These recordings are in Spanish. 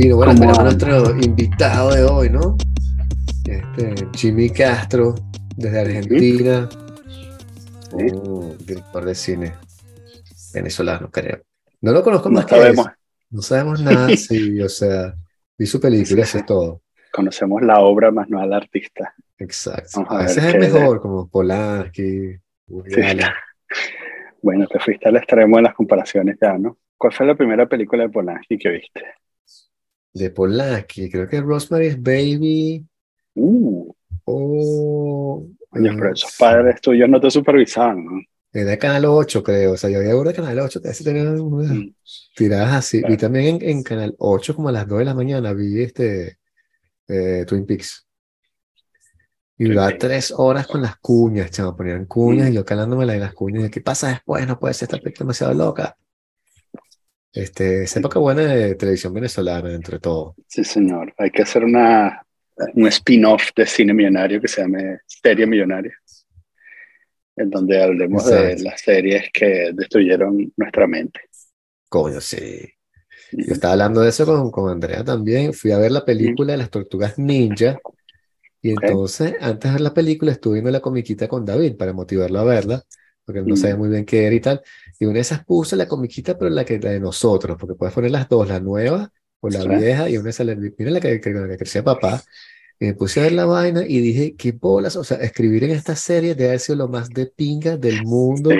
Y bueno, tenemos nuestro invitado de hoy, ¿no? Este, Jimmy Castro, desde Argentina, un director de cine venezolano, creo. No lo conozco más que sabemos. No sabemos nada, sí, o sea, vi su película, eso es todo. Conocemos la obra, más no al artista. Exacto. A, veces es mejor, como Polanski, Bueno, te fuiste al extremo de las comparaciones ya, ¿no? ¿Cuál fue la primera película de Polanski que viste? De Polanski, creo que Rosemary's Baby. Uh. Oh, Oye, pero esos padres tuyos no te supervisaban, ¿no? Era Canal 8, creo. O sea, yo había uno de Canal 8, que tenían unas mm. tiradas así. Y también en, Canal 8, como a las 2 de la mañana, vi este eh, Twin Peaks. Y duraba tres horas con las cuñas, chamo. Ponían cuñas y yo calándome de las cuñas. ¿Qué pasa después? No puede ser esta película demasiado loca. Este, esa época buena de televisión venezolana, entre todo. Sí, señor. Hay que hacer una, un spin-off de cine millonario que se llame Serie Millonaria, en donde hablemos de las series que destruyeron nuestra mente. Coño, sí. Yo estaba hablando de eso con, con Andrea también. Fui a ver la película de las tortugas ninja. Y entonces, antes de ver la película, estuve viendo la comiquita con David para motivarlo a verla porque no sabía muy bien qué era y tal. Y una de esas puse la comiquita, pero la que la de nosotros, porque puedes poner las dos, la nueva o la vieja, y una sale, mira la que, que, que crecía papá. Y me puse a ver la vaina y dije, qué bolas, o sea, escribir en esta serie debe haber sido lo más de pinga del mundo.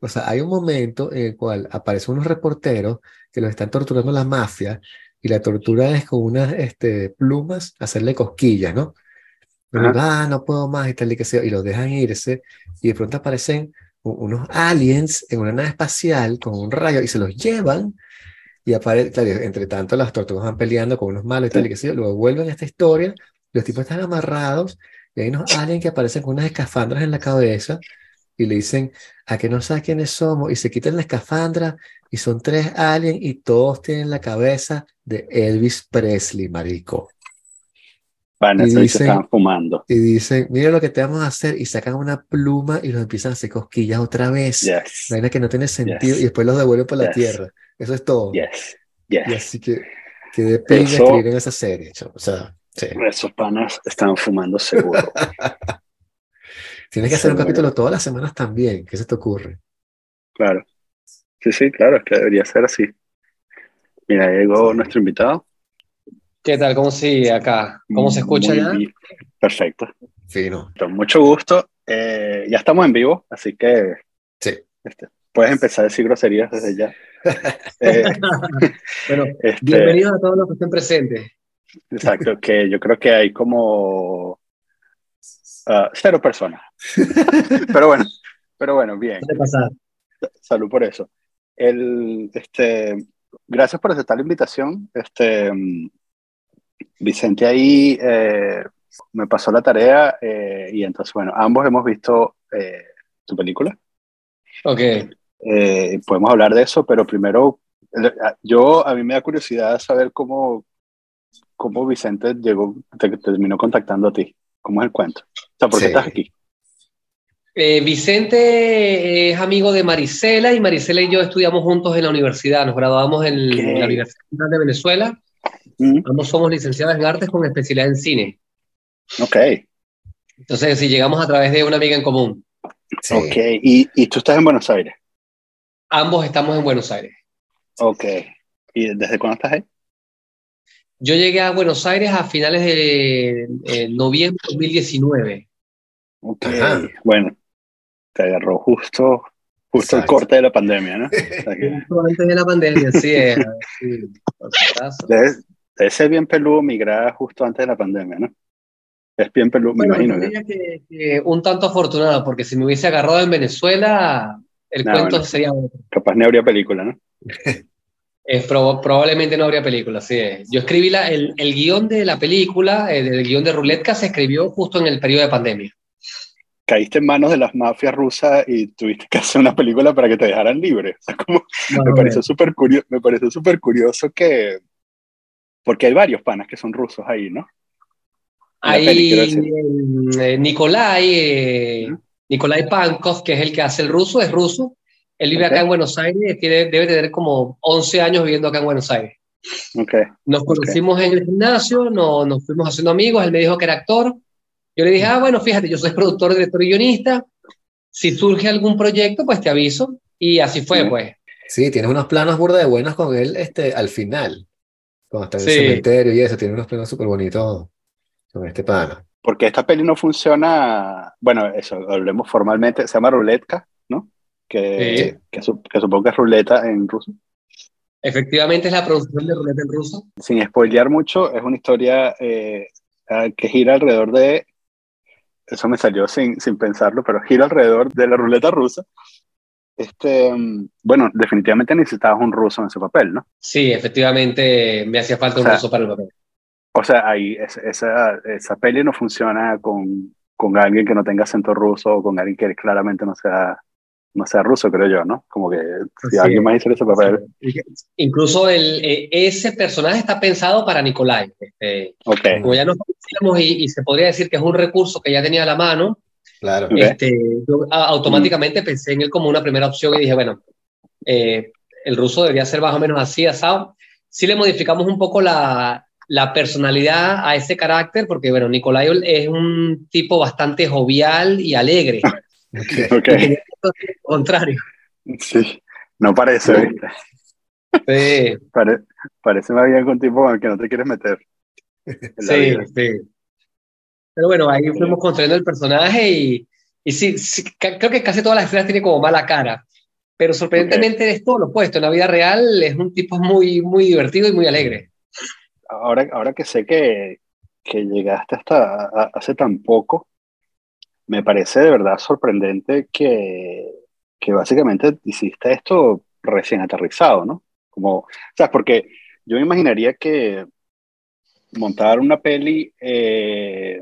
O sea, hay un momento en el cual aparecen unos reporteros que los están torturando la mafia y la tortura es con unas este, plumas hacerle cosquillas, ¿no? Pero, ah, no puedo más y tal y que sea, y los dejan irse y de pronto aparecen unos aliens en una nave espacial con un rayo y se los llevan y aparece, entre tanto las tortugas van peleando con unos malos y tal y que sé luego vuelven a esta historia, los tipos están amarrados y hay unos aliens que aparecen con unas escafandras en la cabeza y le dicen, a que no sabes quiénes somos, y se quitan la escafandra y son tres aliens y todos tienen la cabeza de Elvis Presley, marico y dicen, fumando. Y dicen, mira lo que te vamos a hacer, y sacan una pluma y los empiezan a hacer cosquillas otra vez. Yes. que no tiene sentido, y después los devuelven por la tierra. Eso es todo. Y así que, que de pena escribir en esa serie. O sea, sí. Esos panas están fumando seguro. Tienes que hacer un capítulo todas las semanas también. ¿Qué se te ocurre? Claro. Sí, sí, claro, es que debería ser así. Mira, llegó nuestro invitado. ¿Qué tal? ¿Cómo se acá? ¿Cómo se escucha ya? Perfecto. Fino. Con mucho gusto. Eh, ya estamos en vivo, así que sí. Este, puedes empezar a decir groserías desde ya. Eh, bueno, este, bienvenidos a todos los que estén presentes. Exacto, que yo creo que hay como ah, cero personas. pero bueno, pero bueno, bien. Salud por eso. El, este, gracias por aceptar la invitación. Este, Vicente ahí eh, me pasó la tarea eh, y entonces, bueno, ambos hemos visto eh, tu película. Ok. podemos hablar de eso, pero primero, yo, a mí me da curiosidad saber cómo, cómo Vicente llegó, te, terminó contactando a ti. ¿Cómo es el cuento? O sea, ¿por qué estás aquí? Vicente es amigo de Marisela y Marisela y yo estudiamos juntos en la universidad. Nos graduamos en la Universidad de Venezuela Ambos somos licenciados en artes con especialidad en cine. Ok. Entonces, si llegamos a través de una amiga en común. Ok, ¿Y, ¿Y, tú estás en Buenos Aires? Ambos estamos en Buenos Aires. Ok. ¿Y desde cuándo estás ahí? Yo llegué a Buenos Aires a finales de noviembre de 2019. Ok, bueno, te agarró justo, justo el corte de la pandemia, ¿no? justo antes de la pandemia, sí. sí Ser bien peludo migrar justo antes de la pandemia, ¿no? Es bien peludo, me imagino. que, un tanto afortunado, porque si me hubiese agarrado en Venezuela, el cuento sería Capaz no habría película, ¿no? Es probablemente no habría película, sí. Yo escribí la, el, el, guion de la película, el, el, guion de Ruletka, se escribió justo en el periodo de pandemia. Caíste en manos de las mafias rusas y tuviste que hacer una película para que te dejaran libre. O sea, como, me, pareció súper curioso, me pareció súper curioso que, porque hay varios panas que son rusos ahí, ¿no? Hay eh, Nikolai, eh, Nikolai Pankov, que es el que hace el ruso, es ruso. Él vive acá en Buenos Aires, tiene, debe tener como 11 años viviendo acá en Buenos Aires. Okay. Nos conocimos en el gimnasio, no, nos fuimos haciendo amigos, él me dijo que era actor. Yo le dije, ah, bueno, fíjate, yo soy productor, director y guionista. Si surge algún proyecto, pues te aviso. Y así fue, pues. Sí, tienes unos planos burda de buenos con él este, al final. Cuando está en el cementerio y eso, tiene unos planos súper bonitos con este pana. Porque esta peli no funciona, bueno, eso, hablemos formalmente, se llama Ruletka, ¿no? Que, que, supongo que es ruleta en ruso. Efectivamente es la producción de ruleta en ruso. Sin spoilear mucho, es una historia eh, que gira alrededor de, eso me salió sin, sin pensarlo, pero gira alrededor de la ruleta rusa. Este, bueno, definitivamente necesitabas un ruso en ese papel, ¿no? Sí, efectivamente me hacía falta un ruso para el papel. O sea, ahí esa, esa peli no funciona con, con alguien que no tenga acento ruso o con alguien que claramente no sea no sea ruso, creo yo, ¿no? Como que si alguien más hizo ese papel. Incluso el, eh, ese personaje está pensado para Nicolai. Este, okay. Como ya nos conocíamos y, se podría decir que es un recurso que ya tenía a la mano, claro. este, yo automáticamente pensé en él como una primera opción y dije, bueno, eh, el ruso debería ser más o menos así, asado. Sí le modificamos un poco la, la personalidad a ese carácter, porque bueno, Nicolai es un tipo bastante jovial y alegre. okay. contrario. Sí, no parece, ¿viste? Sí. parece más bien un tipo al que no te quieres meter. Sí, sí. Pero bueno, ahí fuimos construyendo el personaje y, y sí, creo que casi todas las escenas tienen como mala cara. Pero sorprendentemente es todo lo opuesto. En la vida real es un tipo muy, muy divertido y muy alegre ahora, ahora que sé que, que llegaste hasta hace tan poco, me parece de verdad sorprendente que, que básicamente hiciste esto recién aterrizado, ¿no? Como, o sea, porque yo me imaginaría que montar una peli, eh,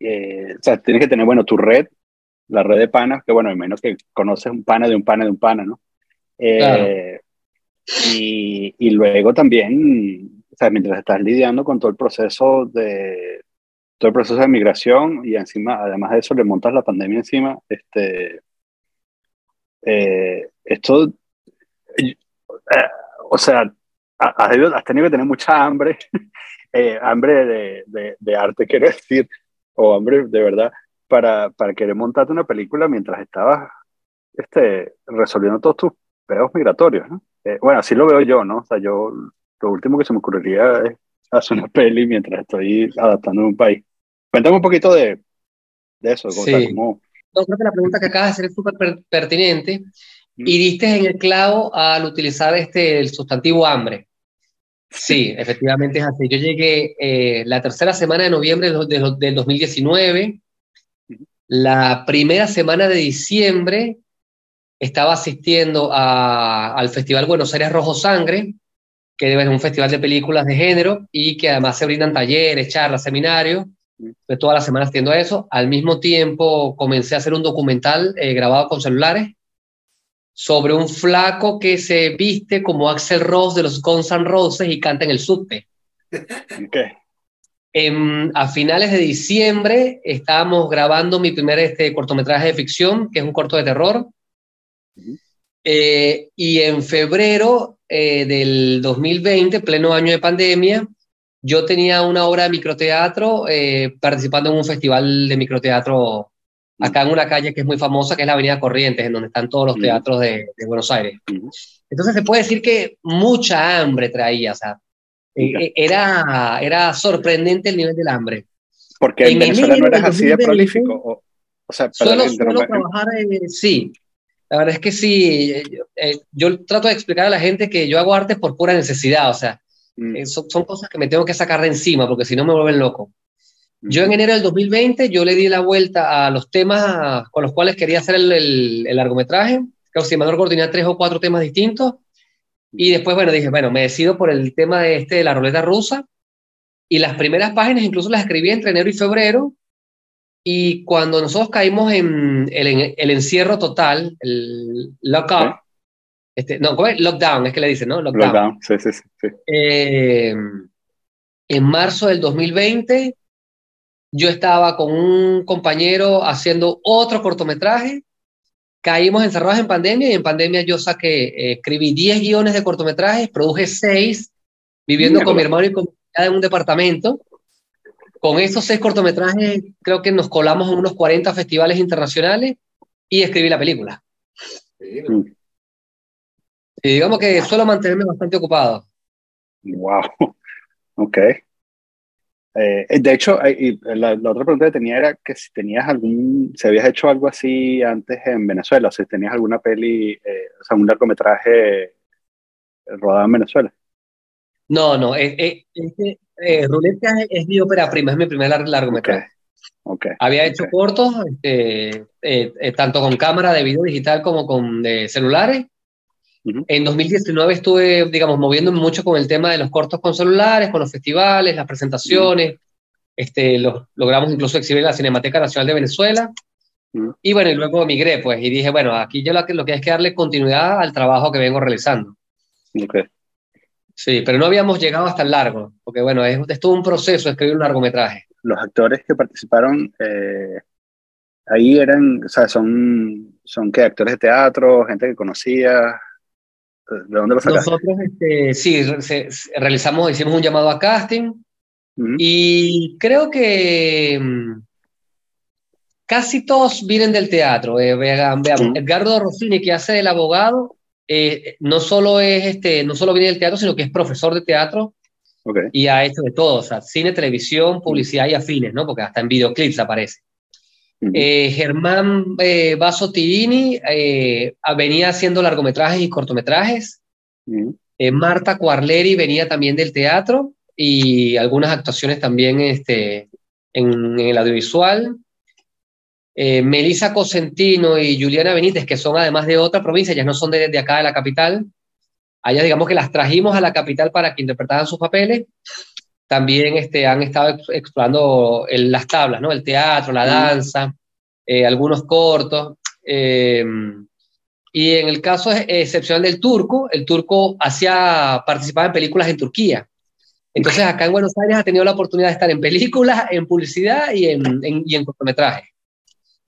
eh, o sea, tienes que tener, bueno, tu red, la red de panas, que bueno, menos que conoces un pana de un pana de un pana, ¿no? Eh, y, y, luego también o sea, mientras estás lidiando con todo el proceso de todo el proceso de migración y encima, además de eso, le montas la pandemia encima, este, eh, esto, eh, o sea, has, tenido que tener mucha hambre, eh, hambre de, de, de, arte, quiero decir, o hambre de verdad, para, para querer montarte una película mientras estabas este, resolviendo todos tus pedos migratorios, ¿no? bueno, así lo veo yo, ¿no? O sea, yo lo último que se me ocurriría es hacer una peli mientras estoy adaptando un país. Cuéntame un poquito de, de eso. Sí. creo que la pregunta que acabas de hacer es súper pertinente y diste en el clavo al utilizar este, el sustantivo hambre. Sí, efectivamente es así. Yo llegué eh, la tercera semana de noviembre del, del 2019. La primera semana de diciembre estaba asistiendo al Festival Buenos Aires Rojo Sangre, que es un festival de películas de género y que además se brindan talleres, charlas, seminarios. De todas las semanas tiendo a eso. Al mismo tiempo comencé a hacer un documental eh, grabado con celulares sobre un flaco que se viste como Axel Rose de los Guns N' Roses y canta en el subte. Okay. a finales de diciembre estábamos grabando mi primer este, cortometraje de ficción, que es un corto de terror. Eh, y en febrero eh, del 2020, pleno año de pandemia, yo tenía una obra de microteatro eh, participando en un festival de microteatro acá en una calle que es muy famosa, que es la Avenida Corrientes, en donde están todos los teatros de, Buenos Aires. Entonces se puede decir que mucha hambre traía, o sea, era, era sorprendente el nivel del hambre. Porque en, Venezuela no eras así de prolífico. O, sea, suelo, trabajar, sí, la verdad es que sí, eh, eh, yo trato de explicar a la gente que yo hago arte por pura necesidad, o sea, mm. eh, son, cosas que me tengo que sacar de encima porque si no me vuelven loco. Yo en enero del 2020 yo le di la vuelta a los temas con los cuales quería hacer el, el, largometraje, creo que si me tenía tres o cuatro temas distintos, y después, bueno, dije, bueno, me decido por el tema de este de la ruleta rusa, y las primeras páginas incluso las escribí entre enero y febrero, y cuando nosotros caímos en el, el encierro total, el lock-up, este, no, ¿cómo es? Lockdown, es que le dicen, ¿no? Lockdown, sí, sí, sí. Eh, en marzo del 2020, yo estaba con un compañero haciendo otro cortometraje. Caímos encerrados en pandemia y en pandemia yo saqué, eh, escribí 10 guiones de cortometrajes, produje 6 viviendo con mi hermano y con mi en un departamento. Con estos seis cortometrajes creo que nos colamos en unos 40 festivales internacionales y escribí la película. Y digamos que suelo mantenerme bastante ocupado. Wow. Ok. Eh, de hecho, la, otra pregunta que tenía era que si tenías algún, si habías hecho algo así antes en Venezuela, o si tenías alguna peli, eh, o sea, un largometraje rodado en Venezuela. No, no, es, es, es, Ruleta es mi ópera prima, es mi primer largometraje. Okay. Había hecho cortos, este, eh, tanto con cámara de video digital como con en 2019 estuve, digamos, moviéndome mucho con el tema de los cortos con celulares, con los festivales, las presentaciones. Este, los, logramos incluso exhibir en la Cinemateca Nacional de Venezuela. Y bueno, y luego migré, pues, y dije, bueno, aquí yo lo que, lo que hay es que darle continuidad al trabajo que vengo realizando. Okay. Sí, pero no habíamos llegado hasta el largo, porque bueno, es, es todo un proceso escribir un largometraje. Los actores que participaron eh, ahí eran, o sea, son, son ¿qué? Actores de teatro, gente que conocía. ¿De dónde lo sacaste? Nosotros, este, sí, realizamos, hicimos un llamado a casting y creo que mm, casi todos vienen del teatro. Eh, veamos, Edgardo Rossini, que hace del abogado, eh, no, solo es, este, no solo viene del teatro, sino que es profesor de teatro y ha hecho de todo, o sea, cine, televisión, publicidad y afines, ¿no? Porque hasta en videoclips aparece. Eh, Germán eh, Basso Tirini eh, venía haciendo largometrajes y cortometrajes. Marta Cuarleri venía también del teatro y algunas actuaciones también este, en, el audiovisual. Melissa Cosentino y Juliana Benítez, que son además de otra provincia, ellas no son de, de acá de la capital. Allá digamos que las trajimos a la capital para que interpretaran sus papeles también este, han estado explorando las tablas, ¿no? El teatro, la danza, eh, algunos cortos. Eh, y en el caso excepcional del turco, el turco hacía, participaba en películas en Turquía. Entonces acá en Buenos Aires ha tenido la oportunidad de estar en películas, en publicidad y en, y en cortometrajes.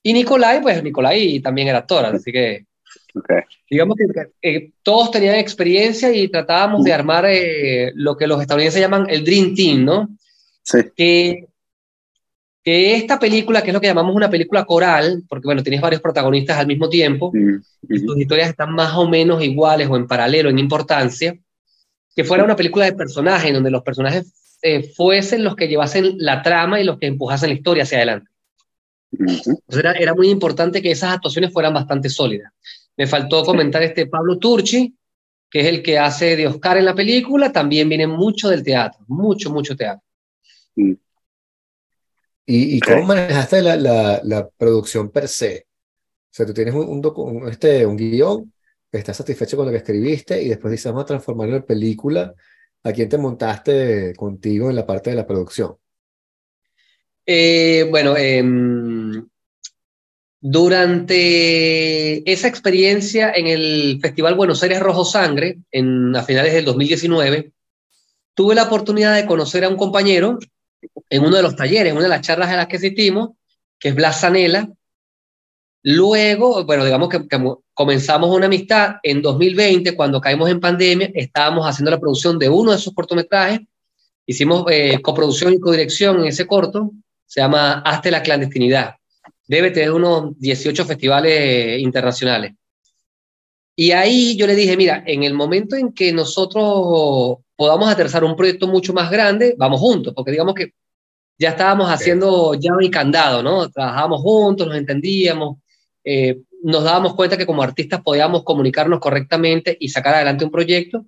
Y Nicolai, pues Nicolai también era actor, así que Digamos que eh, todos tenían experiencia y tratábamos de armar eh, lo que los estadounidenses llaman el Dream Team, ¿no? Sí. Que, que, esta película, que es lo que llamamos una película coral, porque bueno, tienes varios protagonistas al mismo tiempo, y sus historias están más o menos iguales o en paralelo en importancia, que fuera una película de personajes, donde los personajes eh, fuesen los que llevasen la trama y los que empujasen la historia hacia adelante. Entonces era, era muy importante que esas actuaciones fueran bastante sólidas. Me faltó comentar este Pablo Turchi, que es el que hace de Oscar en la película, también viene mucho del teatro, mucho, mucho teatro. ¿Y, cómo manejaste la, la, producción per se? O sea, tú tienes un, un, este, un guion, estás satisfecho con lo que escribiste y después dices, vamos a transformarlo en película. ¿A quién te montaste contigo en la parte de la producción? Eh, bueno, eh, durante esa experiencia en el Festival Buenos Aires Rojo Sangre, en, a finales del 2019, tuve la oportunidad de conocer a un compañero en uno de los talleres, en una de las charlas en las que asistimos, que es Blas Zanella. Luego, bueno, digamos que, comenzamos una amistad. En 2020, cuando caímos en pandemia, estábamos haciendo la producción de uno de esos cortometrajes, hicimos eh, coproducción y codirección en ese corto, se llama Hazte la clandestinidad debe tener unos 18 festivales internacionales. Y ahí yo le dije, mira, en el momento en que nosotros podamos aterrizar un proyecto mucho más grande, vamos juntos, porque digamos que ya estábamos haciendo llave y candado, ¿no? Trabajábamos juntos, nos entendíamos, eh, nos dábamos cuenta que como artistas podíamos comunicarnos correctamente y sacar adelante un proyecto.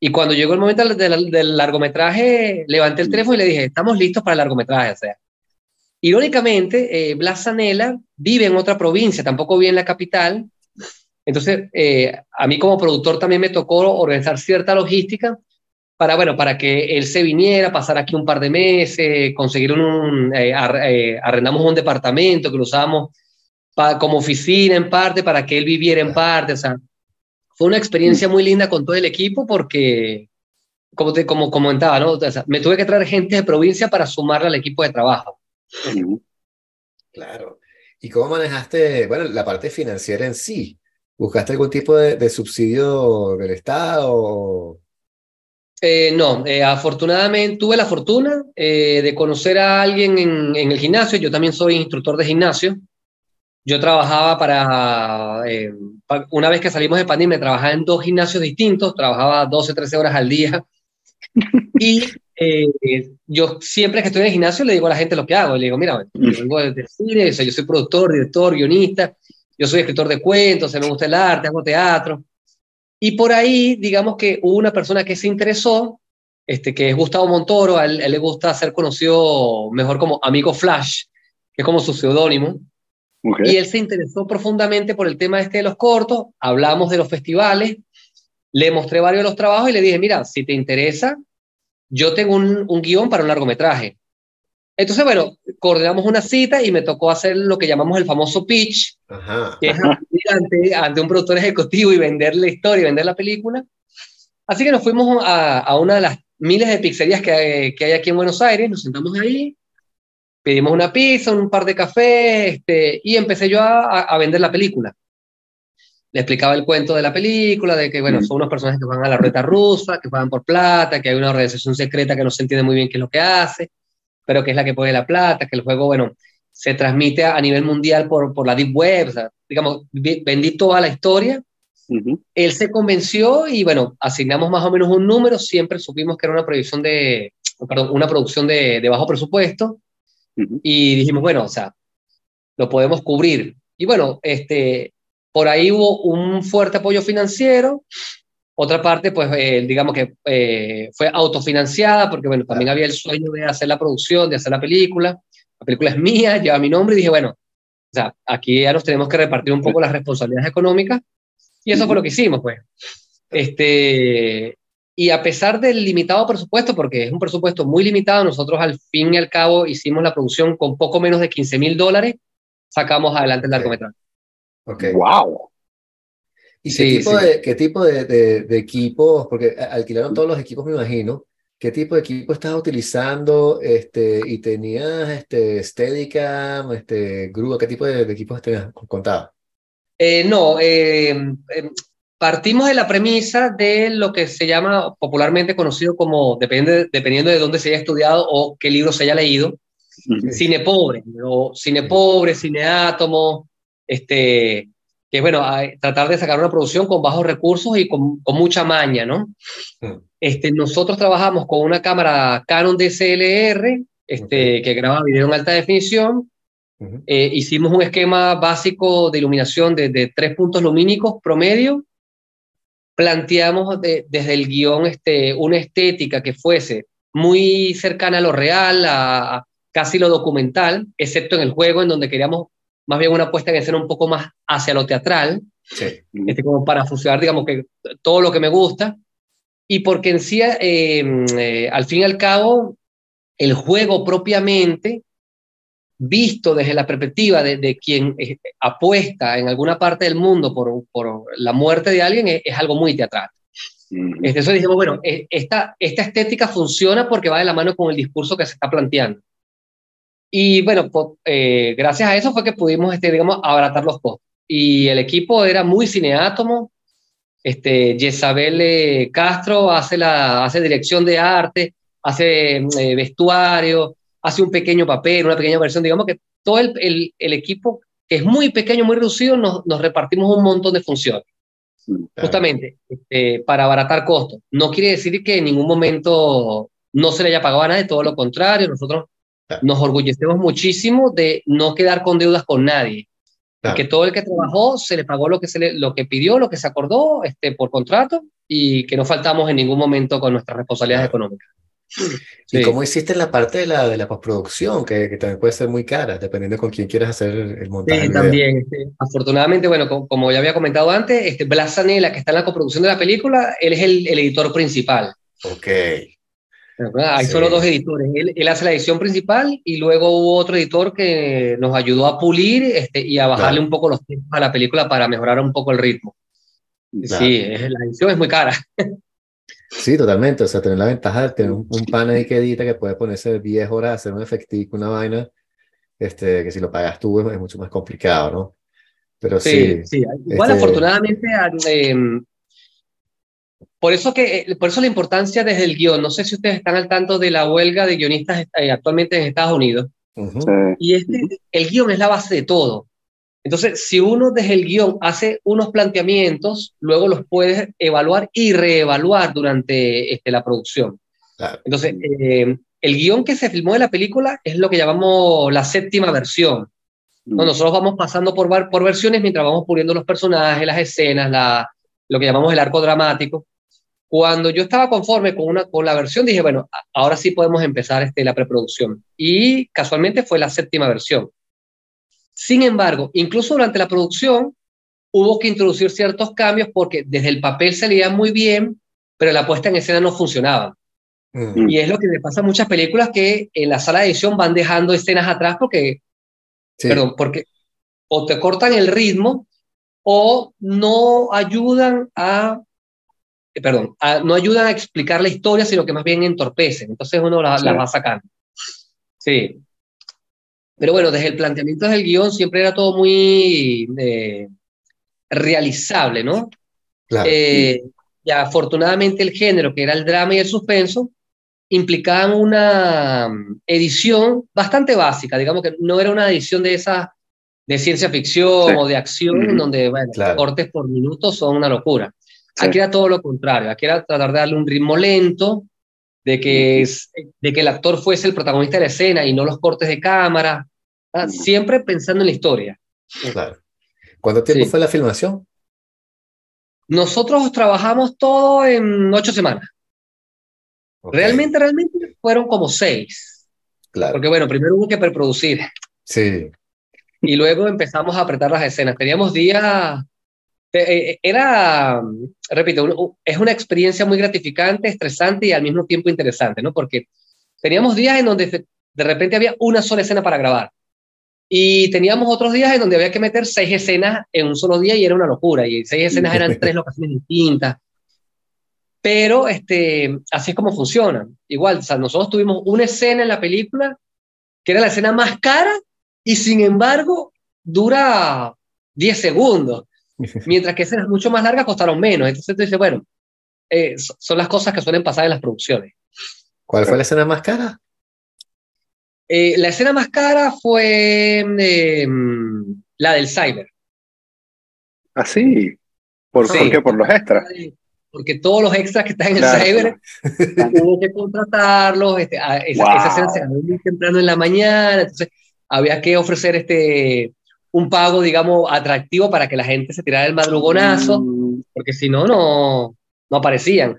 Y cuando llegó el momento del, del largometraje, levanté el teléfono y le dije, estamos listos para el largometraje, o sea, Irónicamente, eh, Blas Zanella vive en otra provincia, tampoco vive en la capital. Entonces, eh, a mí como productor también me tocó organizar cierta logística para, bueno, para que él se viniera, pasar aquí un par de meses, conseguir un, eh, arrendamos un departamento que lo usábamos como oficina en parte, para que él viviera en parte. O sea, fue una experiencia muy linda con todo el equipo porque, como, te, como comentaba, ¿no? me tuve que traer gente de provincia para sumarle al equipo de trabajo. Claro. ¿Y cómo manejaste, bueno, la parte financiera en sí? ¿Buscaste algún tipo de, subsidio del Estado? Eh, no, eh, afortunadamente tuve la fortuna eh, de conocer a alguien en, en, el gimnasio. Yo también soy instructor de gimnasio. Yo trabajaba para, una vez que salimos de pandemia, trabajaba en dos gimnasios distintos, trabajaba 12, 13 horas al día. Y yo siempre que estoy en el gimnasio le digo a la gente lo que hago. Le digo, mira, yo vengo de cine, yo soy productor, director, guionista, yo soy escritor de cuentos, me gusta el arte, hago teatro. Y por ahí, digamos que hubo una persona que se interesó, este, que es Gustavo Montoro, a él, le gusta ser conocido mejor como Amigo Flash, que es como su seudónimo. Y él se interesó profundamente por el tema este de los cortos, hablamos de los festivales, le mostré varios de los trabajos y le dije, mira, si te interesa, yo tengo un, un guion para un largometraje. Entonces, bueno, coordinamos una cita y me tocó hacer lo que llamamos el famoso pitch, que es ante, ante, un productor ejecutivo y vender la historia vender la película. Así que nos fuimos a, a una de las miles de pizzerías que, que, hay aquí en Buenos Aires, nos sentamos ahí, pedimos una pizza, un par de café, este, y empecé yo a, a, vender la película. Le explicaba el cuento de la película, de que, bueno, son unos personajes que van a la rueda rusa, que pagan por plata, que hay una organización secreta que no se entiende muy bien qué es lo que hace pero que es la que pone la plata, que el juego, bueno, se transmite a, nivel mundial por, por la Deep Web, o sea, digamos, vendí toda la historia. Él se convenció y bueno, asignamos más o menos un número, siempre supimos que era una producción de, perdón, una producción de, de bajo presupuesto y dijimos, bueno, o sea, lo podemos cubrir. Y bueno, este, por ahí hubo un fuerte apoyo financiero, otra parte, pues, eh, digamos que eh, fue autofinanciada, porque, bueno, también había el sueño de hacer la producción, de hacer la película. La película es mía, lleva mi nombre, y dije, bueno, o sea, aquí ya nos tenemos que repartir un poco las responsabilidades económicas, y eso fue lo que hicimos, pues. Este, y a pesar del limitado presupuesto, porque es un presupuesto muy limitado, nosotros al fin y al cabo hicimos la producción con poco menos de 15 mil dólares, sacamos adelante el largometraje. Okay. ¡Wow! ¿Y qué tipo, de, qué tipo de, de, equipos? Porque alquilaron todos los equipos, me imagino. ¿Qué tipo de equipo estabas utilizando? Este, ¿Y tenías este, Steadicam, este, grúa? ¿Qué tipo de, equipos tenías? Contaba. Eh, no, eh, em, partimos de la premisa de lo que se llama popularmente conocido como, depende, dependiendo de dónde se haya estudiado o qué libro se haya leído, cine pobre, o cine pobre, cine átomo, este, que bueno, tratar de sacar una producción con bajos recursos y con, con mucha maña, ¿no? Mm. Este, nosotros trabajamos con una cámara Canon DSLR, este, que graba video en alta definición. Eh, hicimos un esquema básico de iluminación de, de tres puntos lumínicos promedio. Planteamos desde el guion este, una estética que fuese muy cercana a lo real, a, a casi lo documental, excepto en el juego en donde queríamos más bien una puesta en escena un poco más hacia lo teatral, este, como para fusionar, digamos, que todo lo que me gusta, y porque en sí, eh, eh, al fin y al cabo, el juego propiamente, visto desde la perspectiva de, quien eh, apuesta en alguna parte del mundo por, por la muerte de alguien, es, algo muy teatral. Entonces dijimos, bueno, esta, esta estética funciona porque va de la mano con el discurso que se está planteando. Y bueno, eh, gracias a eso fue que pudimos, este, digamos, abaratar los costos. Y el equipo era muy cineátomo. Este, Jezabel eh, Castro hace, la, hace dirección de arte, hace eh, vestuario, hace un pequeño papel, una pequeña versión. Digamos que todo el, el, el equipo, que es muy pequeño, muy reducido, nos, nos repartimos un montón de funciones. Justamente, este, para abaratar costos. No quiere decir que en ningún momento no se le haya pagado a nadie, todo lo contrario, nosotros nos orgullecemos muchísimo de no quedar con deudas con nadie. Que todo el que trabajó se le pagó lo que, se le, lo que pidió, lo que se acordó este, por contrato y que no faltamos en ningún momento con nuestras responsabilidades económicas. ¿Y cómo hiciste la parte de la, de la postproducción, que, que, también puede ser muy cara, dependiendo con quién quieras hacer el montaje? Sí, también. Este, afortunadamente, bueno, como, ya había comentado antes, este, Blas Zanella, que está en la coproducción de la película, él es el, el editor principal. Ok. Hay solo dos editores. Él, hace la edición principal y luego hubo otro editor que nos ayudó a pulir este, y a bajarle un poco los tiempos a la película para mejorar un poco el ritmo. Sí, la edición es muy cara. Sí, totalmente. O sea, tener la ventaja de tener un, pan ahí que edita que puede ponerse 10 horas, hacer un efectico, una vaina, este, que si lo pagas tú es, mucho más complicado, ¿no? Pero sí. Sí, igual este afortunadamente em, por eso, que, por eso la importancia desde el guion. No sé si ustedes están al tanto de la huelga de guionistas actualmente en Estados Unidos. Y este, el guion es la base de todo. Entonces, si uno desde el guion hace unos planteamientos, luego los puedes evaluar y reevaluar durante este, la producción. Entonces, eh, el guion que se filmó de la película es lo que llamamos la séptima versión. Mm. nosotros vamos pasando por, por versiones mientras vamos poniendo los personajes, las escenas, la, lo que llamamos el arco dramático. Cuando yo estaba conforme con, una, con la versión, dije, bueno, ahora sí podemos empezar este, la preproducción. Y casualmente fue la séptima versión. Sin embargo, incluso durante la producción hubo que introducir ciertos cambios porque desde el papel salía muy bien, pero la puesta en escena no funcionaba. Mm. Y es lo que me pasa a muchas películas que en la sala de edición van dejando escenas atrás porque, perdón, porque o te cortan el ritmo o no ayudan a, eh, perdón, no ayudan a explicar la historia, sino que más bien entorpecen. Entonces uno la, la va sacando. Sí. Pero bueno, desde el planteamiento del guion siempre era todo muy eh, realizable, ¿no? Claro. Eh, y afortunadamente el género, que era el drama y el suspenso, implicaban una mm, edición bastante básica, digamos que no era una edición de esa de ciencia ficción o de acción, donde bueno, cortes por minutos son una locura. Aquí era todo lo contrario, aquí era tratar de darle un ritmo lento, de que, es, de que el actor fuese el protagonista de la escena y no los cortes de cámara, siempre pensando en la historia. Claro. ¿Cuánto tiempo fue la filmación? Nosotros trabajamos todo en ocho semanas. Realmente, realmente fueron como seis. Claro. Porque bueno, primero hubo que preproducir. Sí. Y luego empezamos a apretar las escenas. Teníamos días... Eh, era, repito, es una experiencia muy gratificante, estresante y al mismo tiempo interesante, ¿no? Porque teníamos días en donde de repente había una sola escena para grabar. Y teníamos otros días en donde había que meter seis escenas en un solo día y era una locura. Y seis escenas eran tres locaciones distintas. Pero este, así es como funciona. Igual, o sea, nosotros tuvimos una escena en la película que era la escena más cara y sin embargo dura 10 segundos. Mientras que escenas mucho más largas costaron menos. Entonces tú dices, bueno, eh, son las cosas que suelen pasar en las producciones. ¿Cuál fue la escena más cara? Eh, la escena más cara fue em, la del cyber. ¿Ah, sí? ¿Por, qué? ¿Por los extras? Porque todos los extras que están en el cyber hubo que contratarlos. Este, esa, escena se grabó muy temprano en la mañana, entonces había que ofrecer este, un pago, digamos, atractivo para que la gente se tirara el madrugonazo, mm. porque si no, no, no aparecían.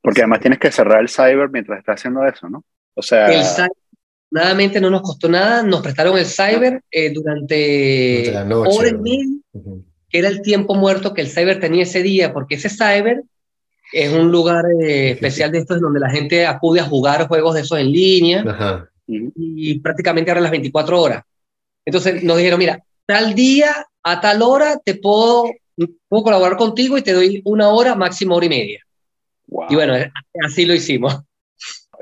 Porque además tienes que cerrar el cyber mientras estás haciendo eso, ¿no? O sea, el cyber Nuevamente no nos costó nada, nos prestaron el cyber eh, durante horas media, que era el tiempo muerto que el cyber tenía ese día, porque ese cyber es un lugar eh, especial de estos donde la gente acude a jugar juegos de esos en línea y, prácticamente ahora las 24 horas. Entonces nos dijeron, mira, tal día, a tal hora te puedo, puedo colaborar contigo y te doy una hora, máximo hora y media. Y bueno, así lo hicimos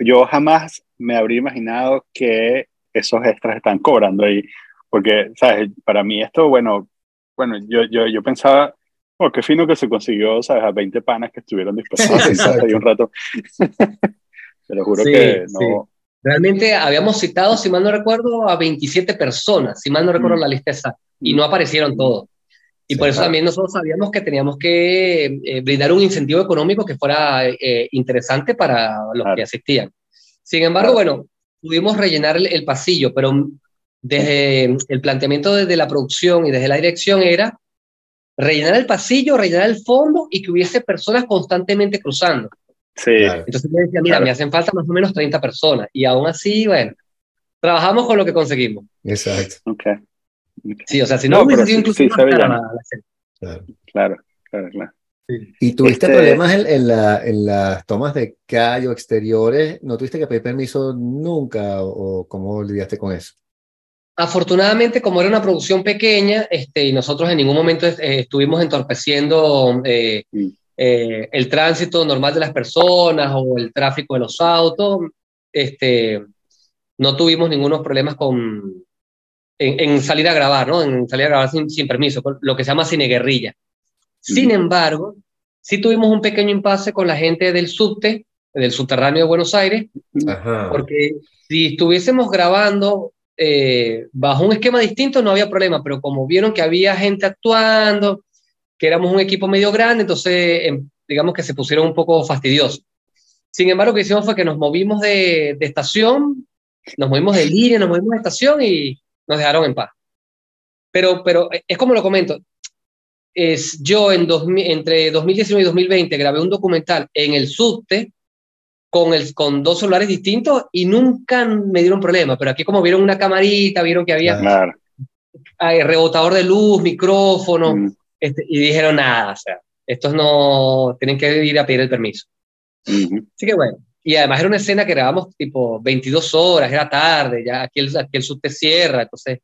yo jamás me habría imaginado que esos extras están cobrando ahí, porque, ¿sabes? Para mí esto, bueno, bueno, yo, yo, yo pensaba, oh, qué fino que se consiguió, ¿sabes? A 20 panas que estuvieron dispuestos ahí un rato. Te lo juro que no. Realmente habíamos citado, si mal no recuerdo, a 27 personas, si mal no recuerdo mm. la lista esa, y no aparecieron todos. Y por eso también nosotros sabíamos que teníamos que eh, brindar un incentivo económico que fuera eh, interesante para los que asistían. Sin embargo, bueno, pudimos rellenar el, pasillo, pero desde el planteamiento desde la producción y desde la dirección era rellenar el pasillo, rellenar el fondo y que hubiese personas constantemente cruzando. Sí. Entonces me decía, mira, me hacen falta más o menos 30 personas. Y aún así, bueno, trabajamos con lo que conseguimos. Exacto. Okay. Sí, o sea, si no, hubiese sido incluso claro. claro, claro, claro. ¿Y tuviste este problemas en, la, en, las tomas de callo exteriores? ¿No tuviste que pedir permiso nunca o, cómo lidiaste con eso? Afortunadamente, como era una producción pequeña este, y nosotros en ningún momento eh, estuvimos entorpeciendo eh, mm. Eh, el tránsito normal de las personas o el tráfico de los autos, este, no tuvimos ningunos problemas con, en, salir a grabar, ¿no? En salir a grabar sin, sin permiso, lo que se llama cine guerrilla. Sin embargo, Sí tuvimos un pequeño impasse con la gente del subte, del subterráneo de Buenos Aires, porque si estuviésemos grabando eh, bajo un esquema distinto no había problema, pero como vieron que había gente actuando, que éramos un equipo medio grande, entonces em, digamos que se pusieron un poco fastidiosos. Sin embargo, lo que hicimos fue que nos movimos de, de estación, nos movimos de línea, nos movimos de estación y nos dejaron en paz. Pero, pero es como lo comento, es yo en entre 2019 y 2020 grabé un documental en el subte con, el, con dos celulares distintos y nunca me dieron problema, pero aquí como vieron una camarita, vieron que había rebotador de luz, micrófono, mm. Este, y dijeron nada, o sea, estos no tienen que ir a pedir el permiso. Así que bueno, y además era una escena que grabamos tipo 22 horas, era tarde, ya aquí el, aquí el subte cierra, entonces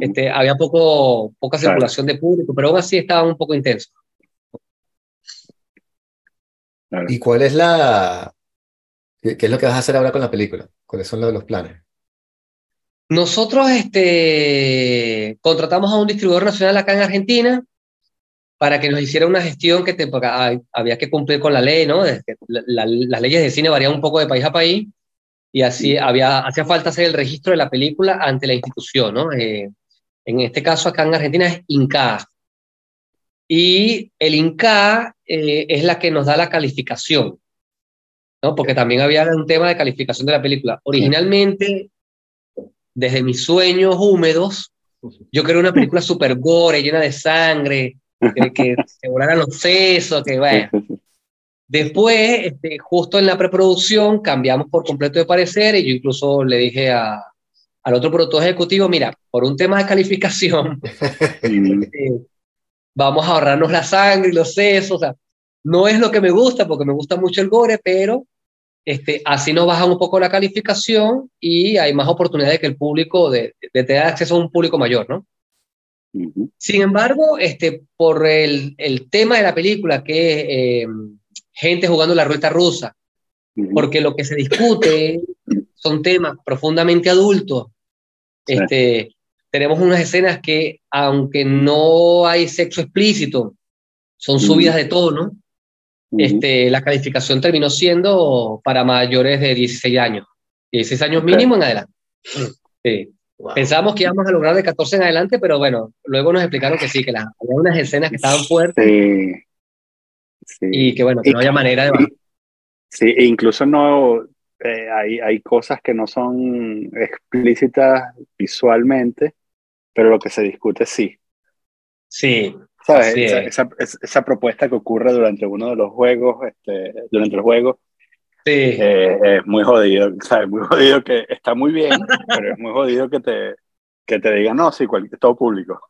este, había poco, poca circulación de público, pero aún así estaba un poco intenso. ¿Y cuál es la... ¿Qué, es lo que vas a hacer ahora con la película? ¿Cuáles son los, planes? Nosotros este, contratamos a un distribuidor nacional acá en Argentina para que nos hiciera una gestión que te, había que cumplir con la ley, ¿no? las leyes de cine varían un poco de país a país y así había, hacía falta hacer el registro de la película ante la institución, ¿no? Eh, en este caso acá en Argentina es INCA. Y el INCA eh, es la que nos da la calificación, ¿no? Porque también había un tema de calificación de la película. Originalmente, desde mis sueños húmedos, yo quería una película super gore, llena de sangre, que, que se volaran los sesos, que bueno. Después, este, justo en la preproducción, cambiamos por completo de parecer y yo incluso le dije a, al otro productor ejecutivo, mira, por un tema de calificación, este, vamos a ahorrarnos la sangre y los sesos. O sea, no es lo que me gusta, porque me gusta mucho el gore, pero este, así nos baja un poco la calificación y hay más oportunidades de que el público, de, de tener acceso a un público mayor, ¿no? Sin embargo, este, por el, el, tema de la película, que eh, gente jugando la rueda rusa, porque lo que se discute son temas profundamente adultos. Este, tenemos unas escenas que, aunque no hay sexo explícito, son subidas de tono. Este, la calificación terminó siendo para mayores de 16 años, 16 años mínimo en adelante. Sí. Pensábamos que íbamos a lograr de 14 en adelante, pero bueno, luego nos explicaron que sí, que las, había unas escenas que estaban fuertes. Sí. Y que bueno, que no haya manera de... Sí, e incluso no, eh, hay, hay cosas que no son explícitas visualmente, pero lo que se discute sí. Sí. ¿Sabes? Esa, esa, propuesta que ocurre durante uno de los juegos, este, durante el juego, sí. Eh, es muy jodido, ¿sabes? Muy jodido que está muy bien, pero es muy jodido que te, que te digan, no, sí, todo público.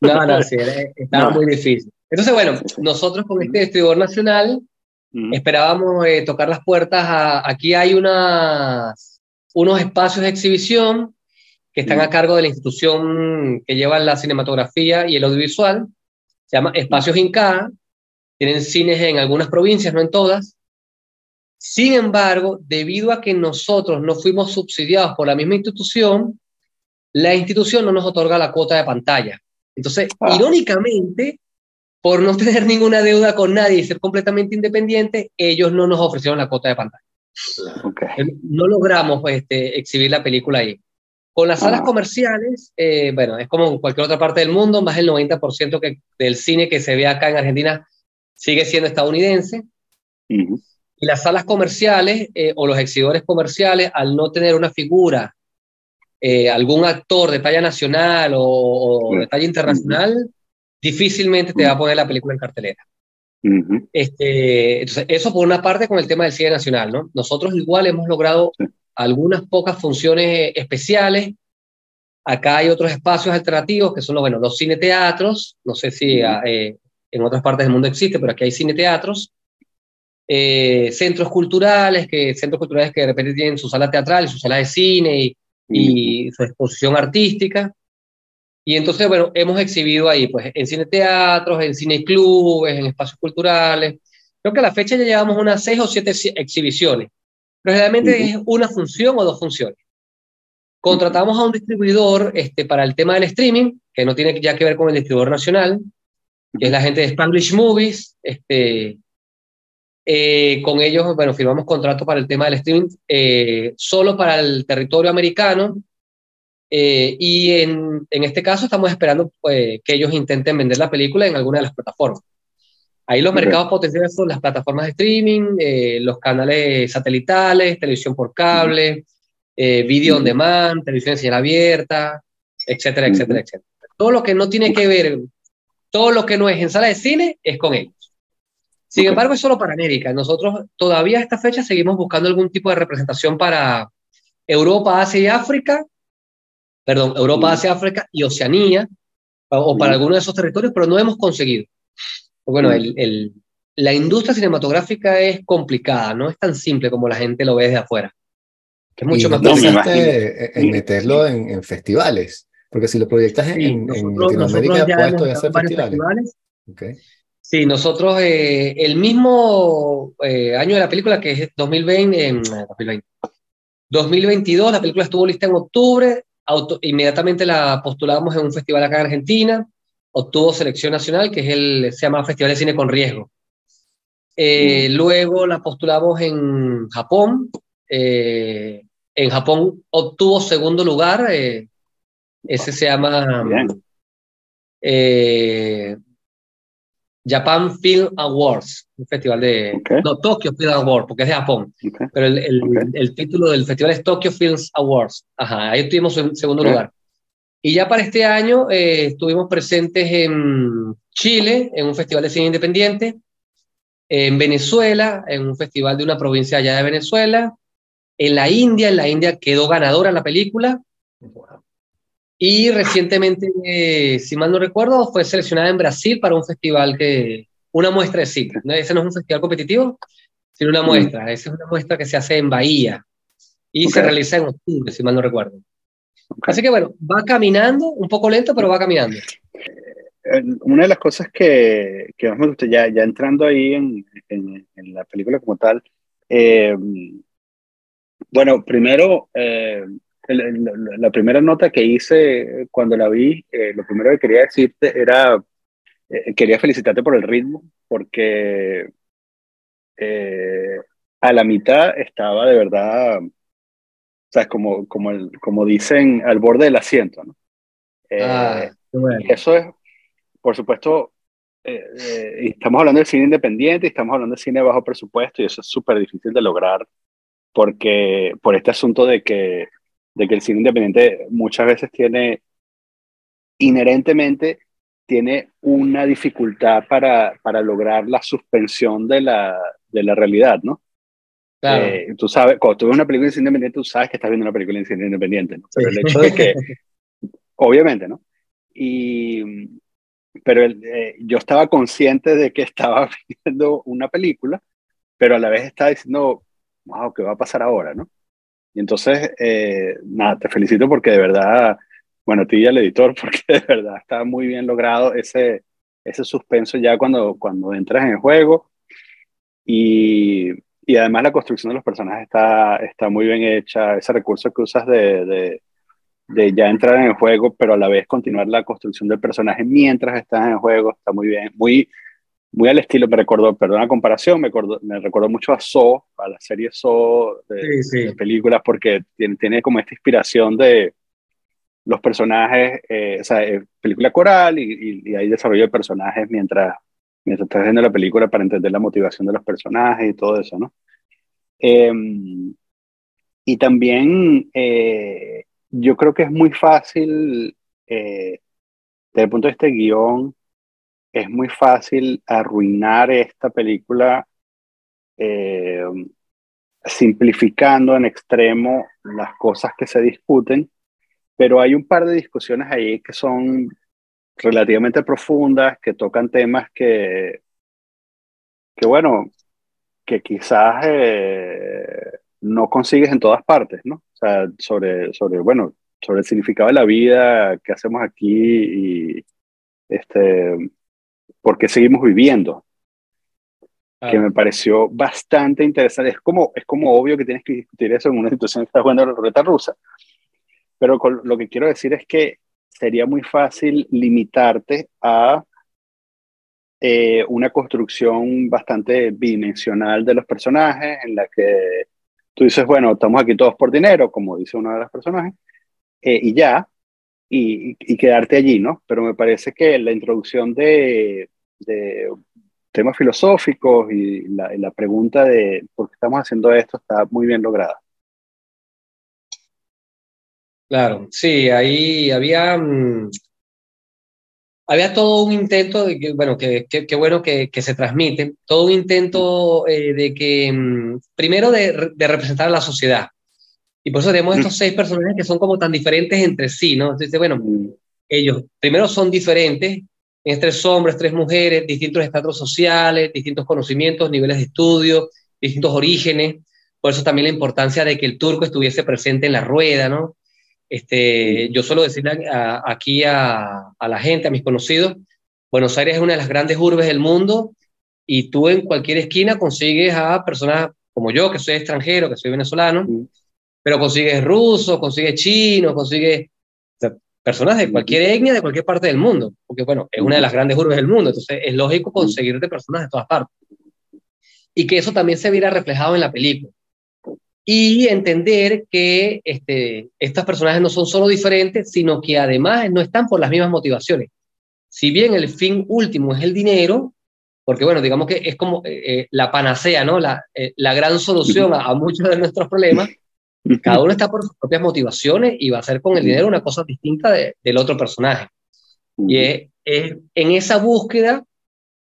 No, no, sí, está muy difícil. Entonces, bueno, nosotros con este distribuidor nacional esperábamos eh, tocar las puertas. A, aquí hay unas, unos espacios de exhibición que están a cargo de la institución que lleva la cinematografía y el audiovisual. Se llama Espacios Inca. Tienen cines en algunas provincias, no en todas. Sin embargo, debido a que nosotros no fuimos subsidiados por la misma institución, la institución no nos otorga la cuota de pantalla. Entonces, ah. irónicamente, por no tener ninguna deuda con nadie y ser completamente independiente, ellos no nos ofrecieron la cuota de pantalla. No logramos este, exhibir la película ahí. Con las salas ah. comerciales, eh, bueno, es como en cualquier otra parte del mundo, más del 90% que, del cine que se ve acá en Argentina sigue siendo estadounidense. Y las salas comerciales eh, o los exhibidores comerciales, al no tener una figura, eh, algún actor de talla nacional o, de talla internacional, difícilmente te va a poner la película en cartelera. este, entonces, eso por una parte con el tema del cine nacional, ¿no? Nosotros igual hemos logrado algunas pocas funciones especiales. Acá hay otros espacios alternativos que son los, bueno, los cineteatros. No sé si eh, en otras partes del mundo existe, pero aquí hay cineteatros. Eh, centros culturales, que, centros culturales que de repente tienen su sala teatral, su sala de cine y, y su exposición artística. Y entonces, bueno, hemos exhibido ahí, pues, en cine teatros, en cine clubes, en espacios culturales. Creo que a la fecha ya llevamos unas seis o siete exhibiciones, pero realmente es una función o dos funciones. Contratamos a un distribuidor este, para el tema del streaming, que no tiene ya que ver con el distribuidor nacional. que es la gente de Spanglish Movies. Este, eh, con ellos, bueno, firmamos contrato para el tema del streaming eh, solo para el territorio americano. Eh, y en, en, este caso estamos esperando pues, que ellos intenten vender la película en alguna de las plataformas. Ahí los mercados potenciales son las plataformas de streaming, los canales satelitales, televisión por cable, video on demand, televisión en señal abierta, etcétera, etcétera, etcétera. Todo lo que no tiene que ver, todo lo que no es en sala de cine es con ellos. Sin embargo, es solo para América. Nosotros todavía a esta fecha seguimos buscando algún tipo de representación para Europa, Asia y África, perdón, Europa, Asia, África y Oceanía, o, para alguno de esos territorios, pero no hemos conseguido. Bueno, el, la industria cinematográfica es complicada, no es tan simple como la gente lo ve desde afuera. es mucho más en meterlo en festivales. Porque si lo proyectas en, Latinoamérica, puesto hacer festivales. Sí, nosotros, eh, el mismo eh, año de la película, que es 2020, 2020, 2022, la película estuvo lista en octubre, inmediatamente la postulamos en un festival acá en Argentina, obtuvo selección nacional, que es el, se llama Festival de Cine con Riesgo. Eh, mm. Luego la postulamos en Japón, en Japón obtuvo segundo lugar, ese se llama eh, Japan Film Awards, un festival de... No, Tokyo Film Awards, porque es de Japón. Pero el, el, el, título del festival es Tokyo Film Awards. Ajá, ahí estuvimos en segundo lugar. Y ya para este año eh, estuvimos presentes en Chile, en un festival de cine independiente, en Venezuela, en un festival de una provincia allá de Venezuela, en la India, en la India quedó ganadora la película, y recientemente, eh, si mal no recuerdo, fue seleccionada en Brasil para un festival que, una muestra de cine. Ese no es un festival competitivo, sino una mm. muestra. Esa es una muestra que se hace en Bahía y se realiza en octubre, si mal no recuerdo. Así que bueno, va caminando, un poco lento, pero va caminando. Eh, una de las cosas que, que más me gusta, ya, ya entrando ahí en, en, la película como tal, eh, bueno, primero, la primera nota que hice cuando la vi, eh, lo primero que quería decirte era, eh, quería felicitarte por el ritmo, porque eh, a la mitad estaba de verdad, o sea, como, como, el, como dicen, al borde del asiento, ¿no? Ah, eso es, por supuesto, estamos hablando de cine independiente, estamos hablando de cine bajo presupuesto y eso es súper difícil de lograr porque por este asunto de que de que el cine independiente muchas veces tiene, inherentemente, tiene una dificultad para, para lograr la suspensión de la, de la realidad, ¿no? Claro. Eh, tú sabes, cuando tú ves una película de cine independiente, tú sabes que estás viendo una película de cine independiente, ¿no? Pero el hecho de que, obviamente, ¿no? Y, pero eh, yo estaba consciente de que estaba viendo una película, pero a la vez estaba diciendo, wow, ¿qué va a pasar ahora, no? Y entonces, eh, nada, te felicito porque de verdad, bueno, a ti y al editor, porque de verdad está muy bien logrado ese, ese suspenso ya cuando, cuando entras en el juego. Y, y además la construcción de los personajes está, está muy bien hecha. Ese recurso que usas de, de, de, ya entrar en el juego, pero a la vez continuar la construcción del personaje mientras estás en el juego, está muy bien. Muy, muy al estilo, me recordó, perdón la comparación, me, recordó, me recordó mucho a Saw, a la serie Saw de, películas, porque tiene, tiene, como esta inspiración de los personajes, eh, o sea, película coral y, y, hay desarrollo de personajes mientras, mientras estás viendo la película para entender la motivación de los personajes y todo eso, ¿no? Em, y también eh, yo creo que es muy fácil, eh, desde el punto de este guion, es muy fácil arruinar esta película eh, simplificando en extremo las cosas que se discuten, pero hay un par de discusiones ahí que son relativamente profundas, que tocan temas que, que bueno, que quizás eh, no consigues en todas partes, ¿no? O sea, sobre, sobre, bueno, sobre el significado de la vida que hacemos aquí y este, porque seguimos viviendo, que me pareció bastante interesante. Es como, es como obvio que tienes que discutir eso en una situación que estás jugando la ruleta rusa, pero lo que quiero decir es que sería muy fácil limitarte a eh, una construcción bastante bidimensional de los personajes, en la que tú dices, bueno, estamos aquí todos por dinero, como dice uno de los personajes, eh, y ya, y, quedarte allí, ¿no? Pero me parece que la introducción de, temas filosóficos y la, pregunta de por qué estamos haciendo esto está muy bien lograda. Claro, sí, ahí había, mm, había todo un intento, de que, bueno, que, que, bueno que, que, se transmite, todo un intento eh, de que, mm, primero de, representar a la sociedad. Y por eso tenemos estos seis personajes que son como tan diferentes entre sí, ¿no? Entonces, bueno, ellos primero son diferentes, es tres hombres, tres mujeres, distintos estratos sociales, distintos conocimientos, niveles de estudio, distintos orígenes. Por eso también la importancia de que el turco estuviese presente en la rueda, ¿no? Este, yo suelo decirle aquí a, la gente, a mis conocidos, Buenos Aires es una de las grandes urbes del mundo y tú en cualquier esquina consigues a personas como yo, que soy extranjero, que soy venezolano, pero consigues rusos, consigues chinos, consigues personas de cualquier etnia, de cualquier parte del mundo, porque bueno, es una de las grandes urbes del mundo, entonces es lógico conseguirte personas de todas partes. Y que eso también se viera reflejado en la película y entender que este, estas personajes no son solo diferentes, sino que además no están por las mismas motivaciones. Si bien el fin último es el dinero, porque bueno, digamos que es como eh, eh, la panacea, ¿no? La, eh, la gran solución a, muchos de nuestros problemas, cada uno está por sus propias motivaciones y va a hacer con el dinero una cosa distinta del otro personaje. Y es, es, en esa búsqueda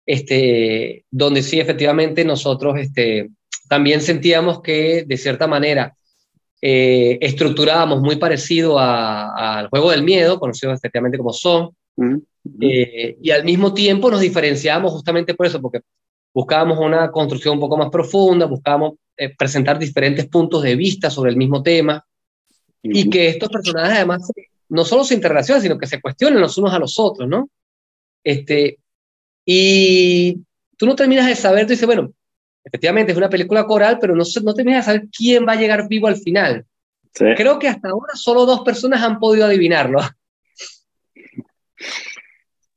este, donde sí efectivamente nosotros este, también sentíamos que, de cierta manera, eh, estructurábamos muy parecido al juego del miedo, conocido efectivamente como Son, eh, y al mismo tiempo nos diferenciábamos justamente por eso, porque buscábamos una construcción un poco más profunda, buscábamos eh, presentar diferentes puntos de vista sobre el mismo tema, y que estos personajes además no solo se interrelacionan, sino que se cuestionen los unos a los otros, ¿no? Este, y tú no terminas de saber, tú dices, bueno, efectivamente es una película coral, pero no, no terminas de saber quién va a llegar vivo al final. Creo que hasta ahora solo dos personas han podido adivinarlo.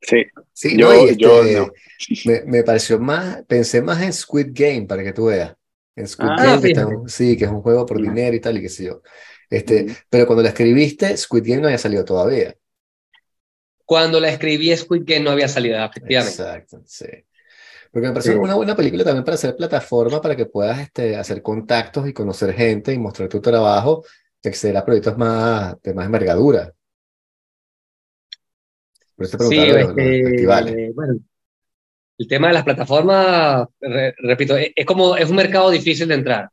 Sí, sí yo, este, Me, me, pareció más, pensé más en Squid Game para que tú veas. En Squid ah, Game, sí, que es un juego por dinero y tal, y qué sé yo. Este, Pero cuando la escribiste, Squid Game no había salido todavía. Cuando la escribí, Squid Game no había salido, efectivamente. Exacto, sí. Porque me parece una buena película también para hacer plataforma, para que puedas este, hacer contactos y conocer gente y mostrar tu trabajo, acceder a proyectos más, de más envergadura. Por eso sí, este, bueno, el tema de las plataformas, repito, e, es, como, es un mercado difícil de entrar.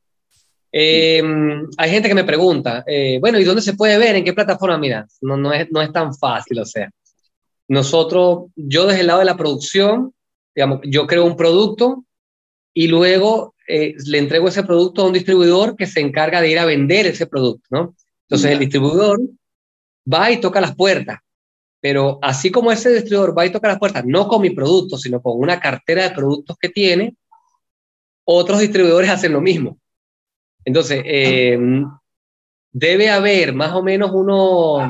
Em, hay gente que me pregunta, eh, bueno, ¿y dónde se puede ver? ¿En qué plataforma? Mira, no, no, es, no es tan fácil, o sea. Nosotros, yo desde el lado de la producción, digamos, yo creo un producto y luego eh, le entrego ese producto a un distribuidor que se encarga de ir a vender ese producto, ¿no? Entonces el distribuidor va y toca las puertas, pero así como ese distribuidor va y toca las puertas, no con mi producto, sino con una cartera de productos que tiene, otros distribuidores hacen lo mismo. Entonces, eh, debe haber más o menos unos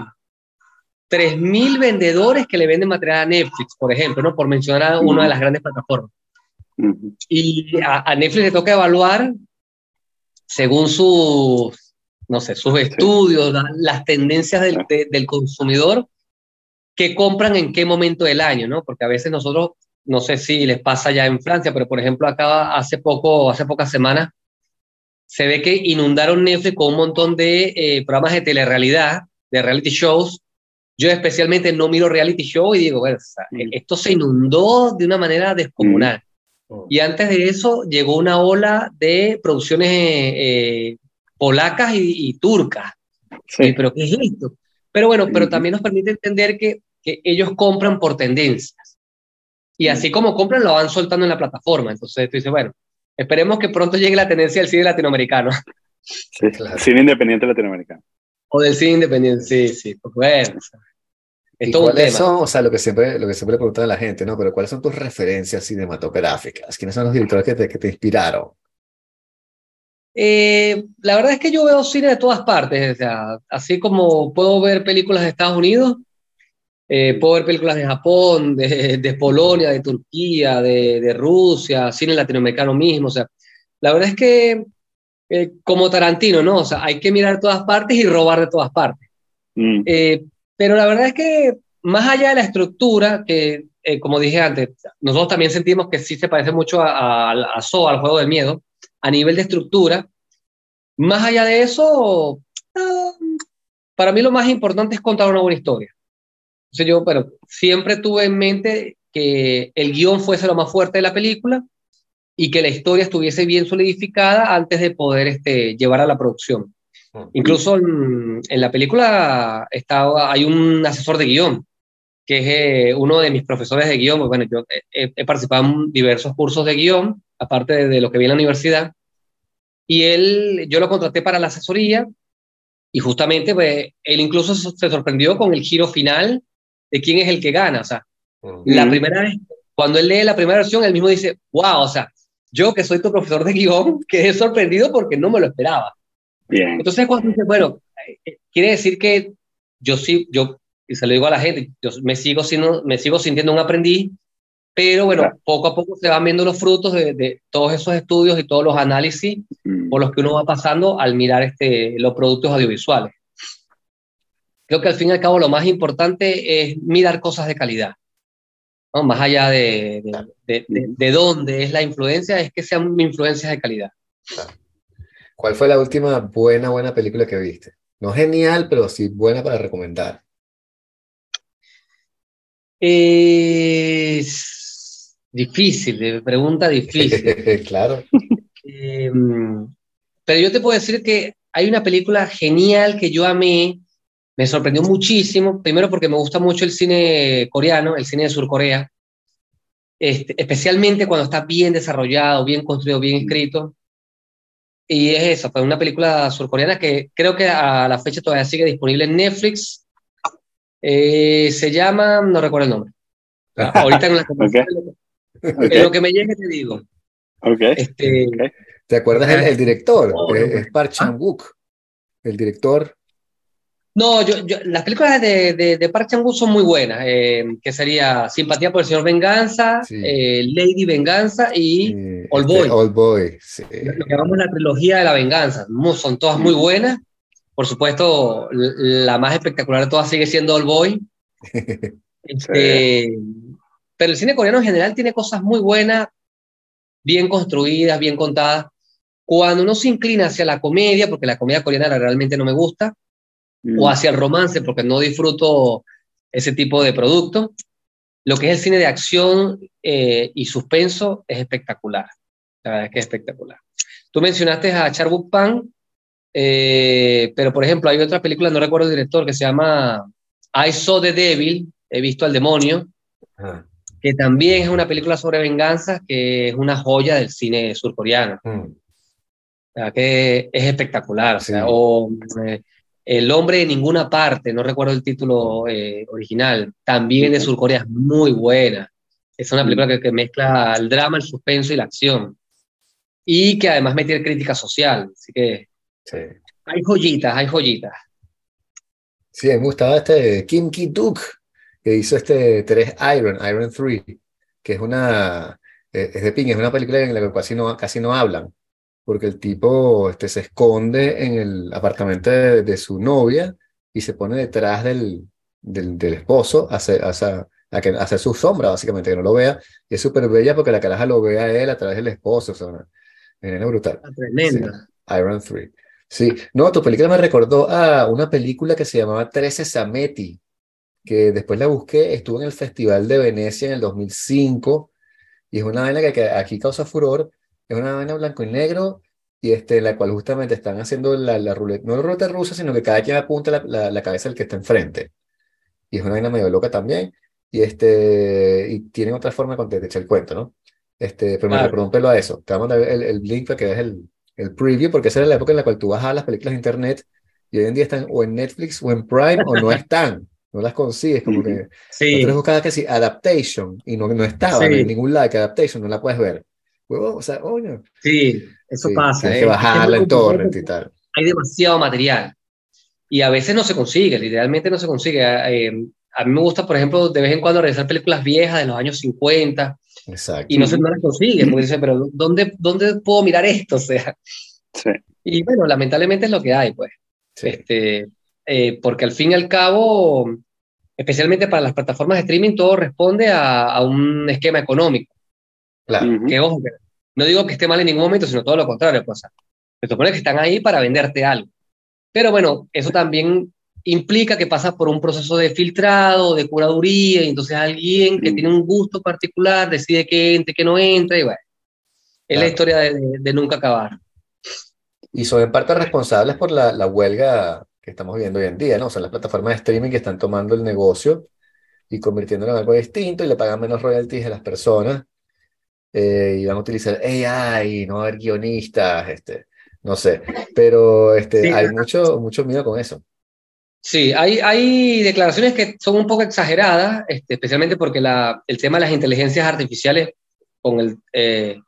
3.000 vendedores que le venden material a Netflix, por ejemplo, ¿no? por mencionar una de las grandes plataformas. Y a, Netflix le toca evaluar, según sus, no sé, sus estudios, las tendencias del, del consumidor, qué compran en qué momento del año, ¿no? Porque a veces nosotros, no sé si les pasa ya en Francia, pero por ejemplo acá hace poco, hace pocas semanas, se ve que inundaron Netflix con un montón de eh, programas de telerrealidad, de reality shows, yo especialmente no miro reality show y digo, bueno, mm. esto se inundó de una manera descomunal. Mm. Oh. Y antes de eso llegó una ola de producciones eh, polacas y, turcas. Sí. ¿Pero qué es esto? Pero bueno, pero también nos permite entender que, que ellos compran por tendencias. Y así mm. como compran, lo van soltando en la plataforma. Entonces tú dices, bueno, esperemos que pronto llegue la tendencia del cine latinoamericano. Sí, cine independiente latinoamericano. O del cine independiente, sí, sí. Pues bueno, es ¿Cuáles son, o sea, lo que siempre, lo que siempre pregunta a la gente, ¿no? Pero ¿cuáles son tus referencias cinematográficas? ¿Quiénes son los directores que te, que te inspiraron? Eh, la verdad es que yo veo cine de todas partes, o sea, así como puedo ver películas de Estados Unidos, Eh, puedo ver películas de Japón, de, de Polonia, de Turquía, de, de, Rusia, cine latinoamericano mismo. O sea, la verdad es que eh, como Tarantino, ¿no? O sea, hay que mirar todas partes y robar de todas partes. Mm. Eh, pero la verdad es que más allá de la estructura, que como dije antes, nosotros también sentimos que sí se parece mucho a, a, a al juego del miedo, a nivel de estructura. Más allá de eso, ah, para mí lo más importante es contar una buena historia. Entonces yo, pero siempre tuve en mente que el guion fuese lo más fuerte de la película y que la historia estuviese bien solidificada antes de poder este, llevar a la producción. Incluso en, la película estaba, hay un asesor de guion, que es eh, uno de mis profesores de guion. Bueno, yo he, participado en diversos cursos de guion, aparte de, lo que vi en la universidad. Y él, yo lo contraté para la asesoría y justamente pues, él incluso se sorprendió con el giro final de quién es el que gana. O sea, la primera vez, cuando él lee la primera versión, él mismo dice, wow, o sea, yo que soy tu profesor de guion, quedé sorprendido porque no me lo esperaba. Bien. Entonces cuando dice, bueno, eh, quiere decir que yo sí, yo, y se lo digo a la gente, yo me sigo, siendo, me sigo sintiendo un aprendiz, pero bueno, poco a poco se van viendo los frutos de, de, todos esos estudios y todos los análisis por los que uno va pasando al mirar este, los productos audiovisuales creo que al fin y al cabo lo más importante es mirar cosas de calidad. ¿no? Más allá de, de, de, dónde es la influencia, es que sean influencias de calidad. ¿Cuál fue la última buena, buena película que viste? No genial, pero sí buena para recomendar. Es difícil, pregunta difícil. claro. Em, pero yo te puedo decir que hay una película genial que yo amé, me sorprendió muchísimo, primero porque me gusta mucho el cine coreano, el cine de Surcorea, este, especialmente cuando está bien desarrollado, bien construido, bien escrito. Y es eso, fue una película surcoreana que creo que a la fecha todavía sigue disponible en Netflix. Eh, se llama, no recuerdo el nombre. Ahorita en, la en lo que me llegue te digo. Okay. Este, ¿Te acuerdas el, el director? es, Park Chan-wook, el director no, yo, las películas de, de, Park Chan-wook son muy buenas, eh, que sería Simpatía por el Señor Venganza, eh, Lady Venganza y Old Boy. Este, Old Boy, sí. Lo que llamamos la trilogía de la venganza. Son todas muy buenas. Por supuesto, la más espectacular de todas sigue siendo Old Boy. Este, pero el cine coreano en general tiene cosas muy buenas, bien construidas, bien contadas. Cuando uno se inclina hacia la comedia, porque la comedia coreana realmente no me gusta, o mm. hacia el romance, porque no disfruto ese tipo de producto. Lo que es el cine de acción eh, y suspenso es espectacular. La verdad es que es espectacular. Tú mencionaste a Charbuk Pan, eh, pero por ejemplo hay otra película, no recuerdo el director, que se llama I Saw the Devil, he visto al demonio, que también es una película sobre venganza, que es una joya del cine surcoreano. Mm. que es espectacular. O, sea, o eh, el hombre de ninguna parte, no recuerdo el título eh, original, también de Surcorea, es muy buena. Es una película que, mezcla el drama, el suspenso y la acción. Y que además mete crítica social. Así que hay joyitas, hay joyitas. Sí, me gustaba este Kim Ki-duk, que hizo este 3 Iron, Iron 3, que es una, eh, es de ping, es una película en la que casi no, casi no hablan porque el tipo este, se esconde en el apartamento de, su novia y se pone detrás del, del, del esposo a hacer, a, que, hacer su sombra, básicamente, que no lo vea. Y es súper bella porque la caraja lo ve a él a través del esposo. O sea, es brutal. Ah, tremenda. Iron 3. Sí, no, tu película me recordó a una película que se llamaba 13 Sameti, que después la busqué, estuvo en el Festival de Venecia en el 2005, y es una vaina que aquí causa furor, es una vaina blanco y negro y este, en la cual justamente están haciendo la, la ruleta, no la ruleta rusa, sino que cada quien apunta la, la, cabeza del que está enfrente. Y es una vaina medio loca también. Y, este, y tienen otra forma de echar el cuento, ¿no? Este, pero me recordó un pelo a eso. Te vamos a mandar el, el link para que veas el, el preview, porque esa era la época en la cual tú bajabas las películas de internet y hoy en día están o en Netflix o en Prime o no están. No las consigues, como que. Sí. Nosotros buscabas que sí, adaptation, y no, no estaba en ningún lado que adaptation, no la puedes ver o sea, Sí, eso pasa. Tienes que ¿eh? bajarla en torrent y tal. Hay demasiado material. Y a veces no se consigue, literalmente no se consigue. Eh, a mí me gusta, por ejemplo, de vez en cuando realizar películas viejas de los años 50. Exacto. Y no se no las consigue, porque dice, pero ¿dónde, ¿dónde puedo mirar esto? O sea. Sí. Y bueno, lamentablemente es lo que hay, pues. Este, eh, porque al fin y al cabo, especialmente para las plataformas de streaming, todo responde a, a un esquema económico. Claro. Que ojo, no digo que esté mal en ningún momento, sino todo lo contrario. Pues, se supone que están ahí para venderte algo. Pero bueno, eso también implica que pasa por un proceso de filtrado, de curaduría, y entonces alguien que tiene un gusto particular decide que entre, que no entra, y bueno, es la historia de, de, nunca acabar. Y son en parte responsables por la, la, huelga que estamos viendo hoy en día, ¿no? O sea, las plataformas de streaming que están tomando el negocio y convirtiéndolo en algo distinto y le pagan menos royalties a las personas eh, y van a utilizar AI, no va a haber guionistas, este, no sé, pero este, sí. hay mucho, mucho miedo con eso. Sí, hay, hay declaraciones que son un poco exageradas, este, especialmente porque la, el tema de las inteligencias artificiales con el, eh,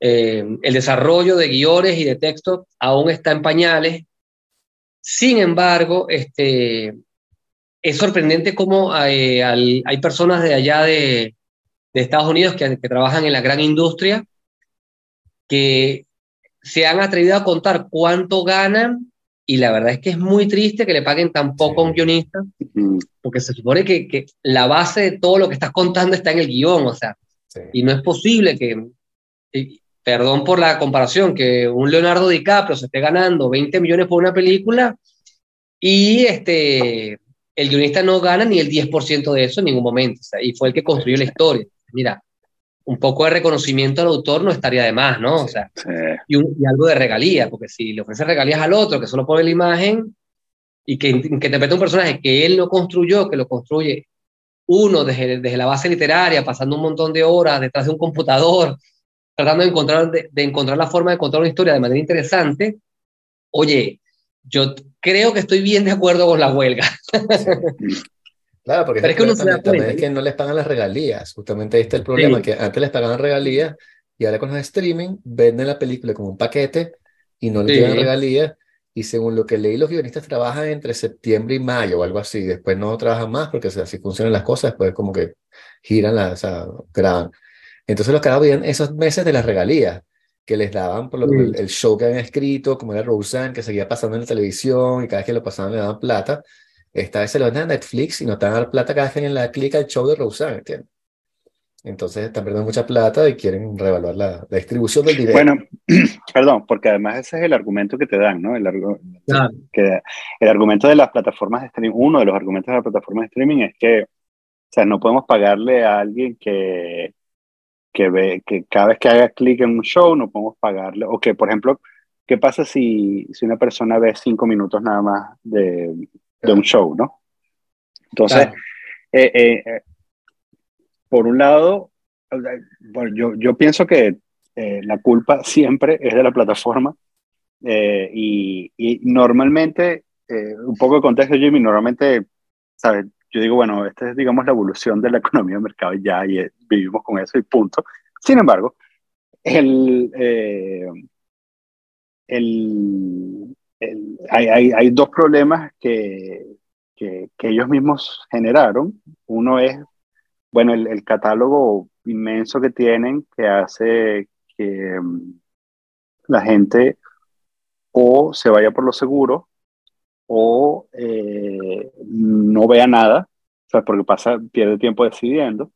eh, el desarrollo de guiones y de texto aún está en pañales. Sin embargo, este, es sorprendente cómo hay, hay personas de allá de, de Estados Unidos que, que, trabajan en la gran industria que se han atrevido a contar cuánto ganan y la verdad es que es muy triste que le paguen tan poco sí. a un guionista porque se supone que, que, la base de todo lo que estás contando está en el guion, o sea, sí. y no es posible que, y, perdón por la comparación, que un Leonardo DiCaprio se esté ganando 20 millones por una película y este, el guionista no gana ni el 10% de eso en ningún momento, o sea, y fue el que construyó la historia. Mira, un poco de reconocimiento al autor no estaría de más, ¿no? O sea, sí. y, un, y, algo de regalía, porque si le ofrece regalías al otro que solo pone la imagen y que, que interpreta un personaje que él no construyó, que lo construye uno desde, desde, la base literaria, pasando un montón de horas detrás de un computador, tratando de encontrar, de, de encontrar la forma de contar una historia de manera interesante, oye, yo creo que estoy bien de acuerdo con la huelga. Sí. Claro, porque Pero es que uno se da también, es que no les pagan las regalías. Justamente ahí está el problema, sí. que antes les pagaban regalías y ahora con los streaming venden la película como un paquete y no le sí. llegan regalías. Y según lo que leí, los guionistas trabajan entre septiembre y mayo o algo así. Después no trabajan más porque o sea, así funcionan las cosas. Después como que giran, las, o sea, graban. Entonces los caras veían esos meses de las regalías que les daban por lo, sí. el, el, show que habían escrito, como era Roseanne, que seguía pasando en la televisión y cada vez que lo pasaban le daban plata. Esta vez se lo venden a Netflix y no te van a dar plata cada vez que la clic al show de Roseanne, ¿entiendes? Entonces están perdiendo mucha plata y quieren reevaluar la, la, distribución del dinero. Bueno, perdón, porque además ese es el argumento que te dan, ¿no? El, claro. que, el argumento de las plataformas de streaming, uno de los argumentos de las plataformas de streaming es que, o sea, no podemos pagarle a alguien que, que ve, que cada vez que haga clic en un show, no podemos pagarle, o que, por ejemplo, ¿qué pasa si, si una persona ve cinco minutos nada más de, de un show, ¿no? Entonces, claro. eh, eh, por un lado, bueno, yo, yo pienso que eh, la culpa siempre es de la plataforma eh, y, y, normalmente, eh, un poco de contexto, Jimmy, normalmente, ¿sabes? Yo digo, bueno, esta es, digamos, la evolución de la economía de mercado y ya, y vivimos con eso y punto. Sin embargo, el, el, hay, dos problemas que, ellos mismos generaron. Uno es bueno, el, catálogo inmenso que tienen que hace que um, la gente o se vaya por lo seguro o eh, no vea nada, o sea, porque pasa, pierde tiempo decidiendo,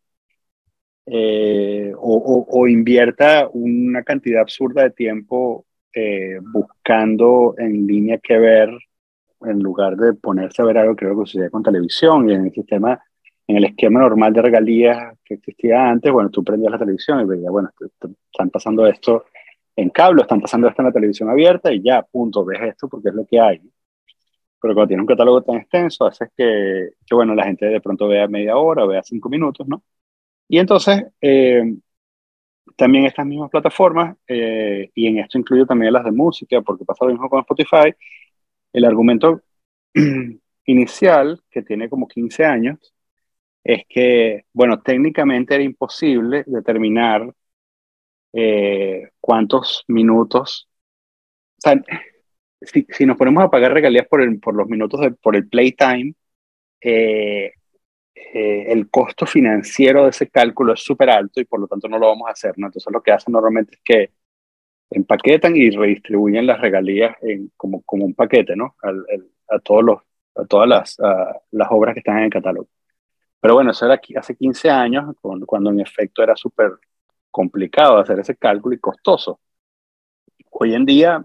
eh, o, invierta una cantidad absurda de tiempo eh, buscando en línea que ver en lugar de ponerse a ver algo creo que sucede con televisión y en el sistema en el esquema normal de regalías que existía antes, bueno, tú prendías la televisión y veías, bueno, están pasando esto en cable, están pasando esto en la televisión abierta y ya, punto, ves esto porque es lo que hay. Pero cuando tiene un catálogo tan extenso, hace que, que, bueno, la gente de pronto vea media hora, vea cinco minutos, ¿no? Y entonces, eh, también estas mismas plataformas, eh, y en esto incluyo también las de música, porque pasa lo mismo con Spotify, el argumento inicial, que tiene como 15 años, es que, bueno, técnicamente era imposible determinar eh, cuántos minutos, si, si, nos ponemos a pagar regalías por, el, por los minutos, de, por el playtime, eh, eh, el costo financiero de ese cálculo es súper alto y por lo tanto no lo vamos a hacer, ¿no? Entonces lo que hacen normalmente es que empaquetan y redistribuyen las regalías en, como, como un paquete, ¿no? a, todos los, a todas las, las obras que están en el catálogo. Pero bueno, eso era hace 15 años, cuando, en efecto era súper complicado hacer ese cálculo y costoso. Hoy en día,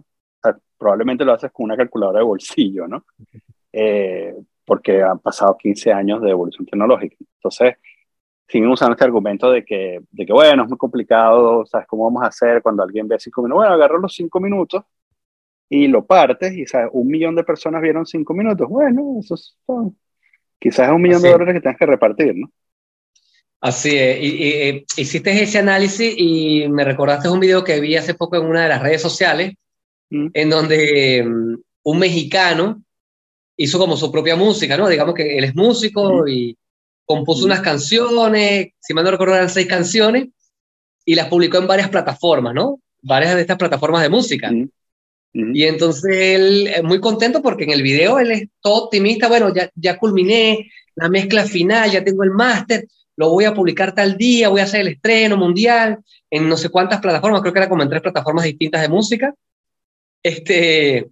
probablemente lo haces con una calculadora de bolsillo, ¿no? Eh, porque han pasado 15 años de evolución tecnológica. Entonces, siguen usando este argumento de que, de que, bueno, es muy complicado, ¿sabes cómo vamos a hacer cuando alguien ve cinco minutos? Bueno, agarro los cinco minutos y lo partes y, ¿sabes? Un millón de personas vieron cinco minutos. Bueno, eso son, quizás es un millón de dólares que tienes que repartir, ¿no? Así es, y, hiciste ese análisis y me recordaste un video que vi hace poco en una de las redes sociales, mm. en donde mm, un mexicano hizo como su propia música, ¿no? Digamos que él es músico y compuso unas canciones, si mal no recuerdo eran seis canciones, y las publicó en varias plataformas, ¿no? Varias de estas plataformas de música. Y entonces él es muy contento porque en el video él es todo optimista, bueno, ya, ya culminé la mezcla final, ya tengo el máster, lo voy a publicar tal día, voy a hacer el estreno mundial en no sé cuántas plataformas, creo que era como en tres plataformas distintas de música. Este,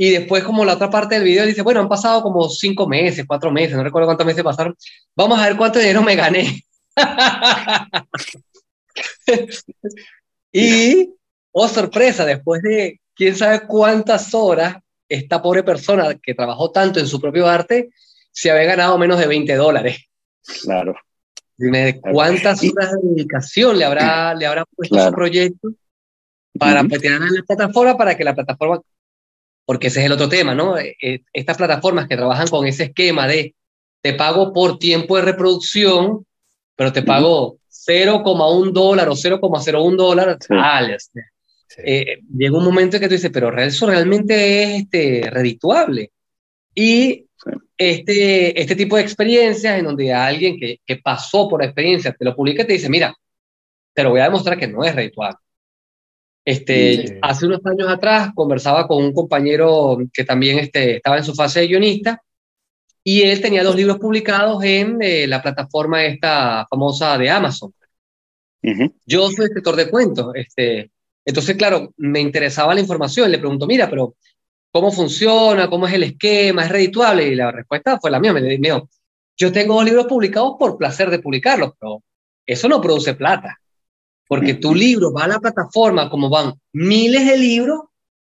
y después como la otra parte del video dice, bueno, han pasado como cinco meses, cuatro meses, no recuerdo cuántos meses pasaron, vamos a ver cuánto dinero me gané. y, oh sorpresa, después de quién sabe cuántas horas esta pobre persona que trabajó tanto en su propio arte se había ganado menos de 20 dólares. Claro. Dime, ¿cuántas horas de dedicación le habrá, le habrá puesto su proyecto para uh en la plataforma para que la plataforma, porque ese es el otro tema, ¿no? Eh, eh, estas plataformas que trabajan con ese esquema de te pago por tiempo de reproducción, pero te pago 0,1 dólar o 0,01 dólar, sí. Eh, llega un momento en que tú dices, pero eso realmente es este, redituable. Y este, este tipo de experiencias en donde alguien que, que pasó por la experiencia te lo publica y te dice, mira, te lo voy a demostrar que no es redituable. Este, Hace unos años atrás conversaba con un compañero que también este, estaba en su fase de guionista y él tenía dos libros publicados en eh, la plataforma esta famosa de Amazon. Yo soy escritor de cuentos, este, entonces, claro, me interesaba la información. Le pregunto, mira, pero ¿cómo funciona? ¿Cómo es el esquema? ¿Es redituable? Y la respuesta fue la mía. Me dijo, yo tengo libros publicados por placer de publicarlos, pero eso no produce plata. Porque tu libro va a la plataforma, como van miles de libros,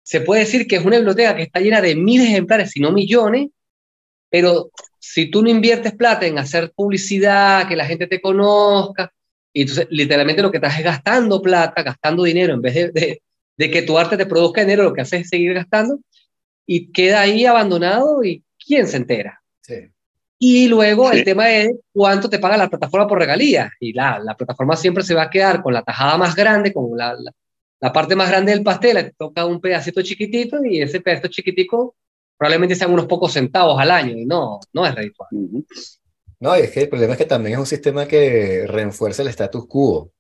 se puede decir que es una biblioteca que está llena de miles de ejemplares, si no millones, pero si tú no inviertes plata en hacer publicidad, que la gente te conozca, y entonces, literalmente lo que estás es gastando plata, gastando dinero, en vez de, que tu arte te produzca dinero, lo que haces es seguir gastando y queda ahí abandonado y ¿quién se entera? Sí. Y luego el tema es cuánto te paga la plataforma por regalías. Y la, la, plataforma siempre se va a quedar con la tajada más grande, con la, la, parte más grande del pastel, te toca un pedacito chiquitito y ese pedacito chiquitico probablemente sean unos pocos centavos al año y no, no es redituable. No, y es que el problema es que también es un sistema que refuerza el status quo.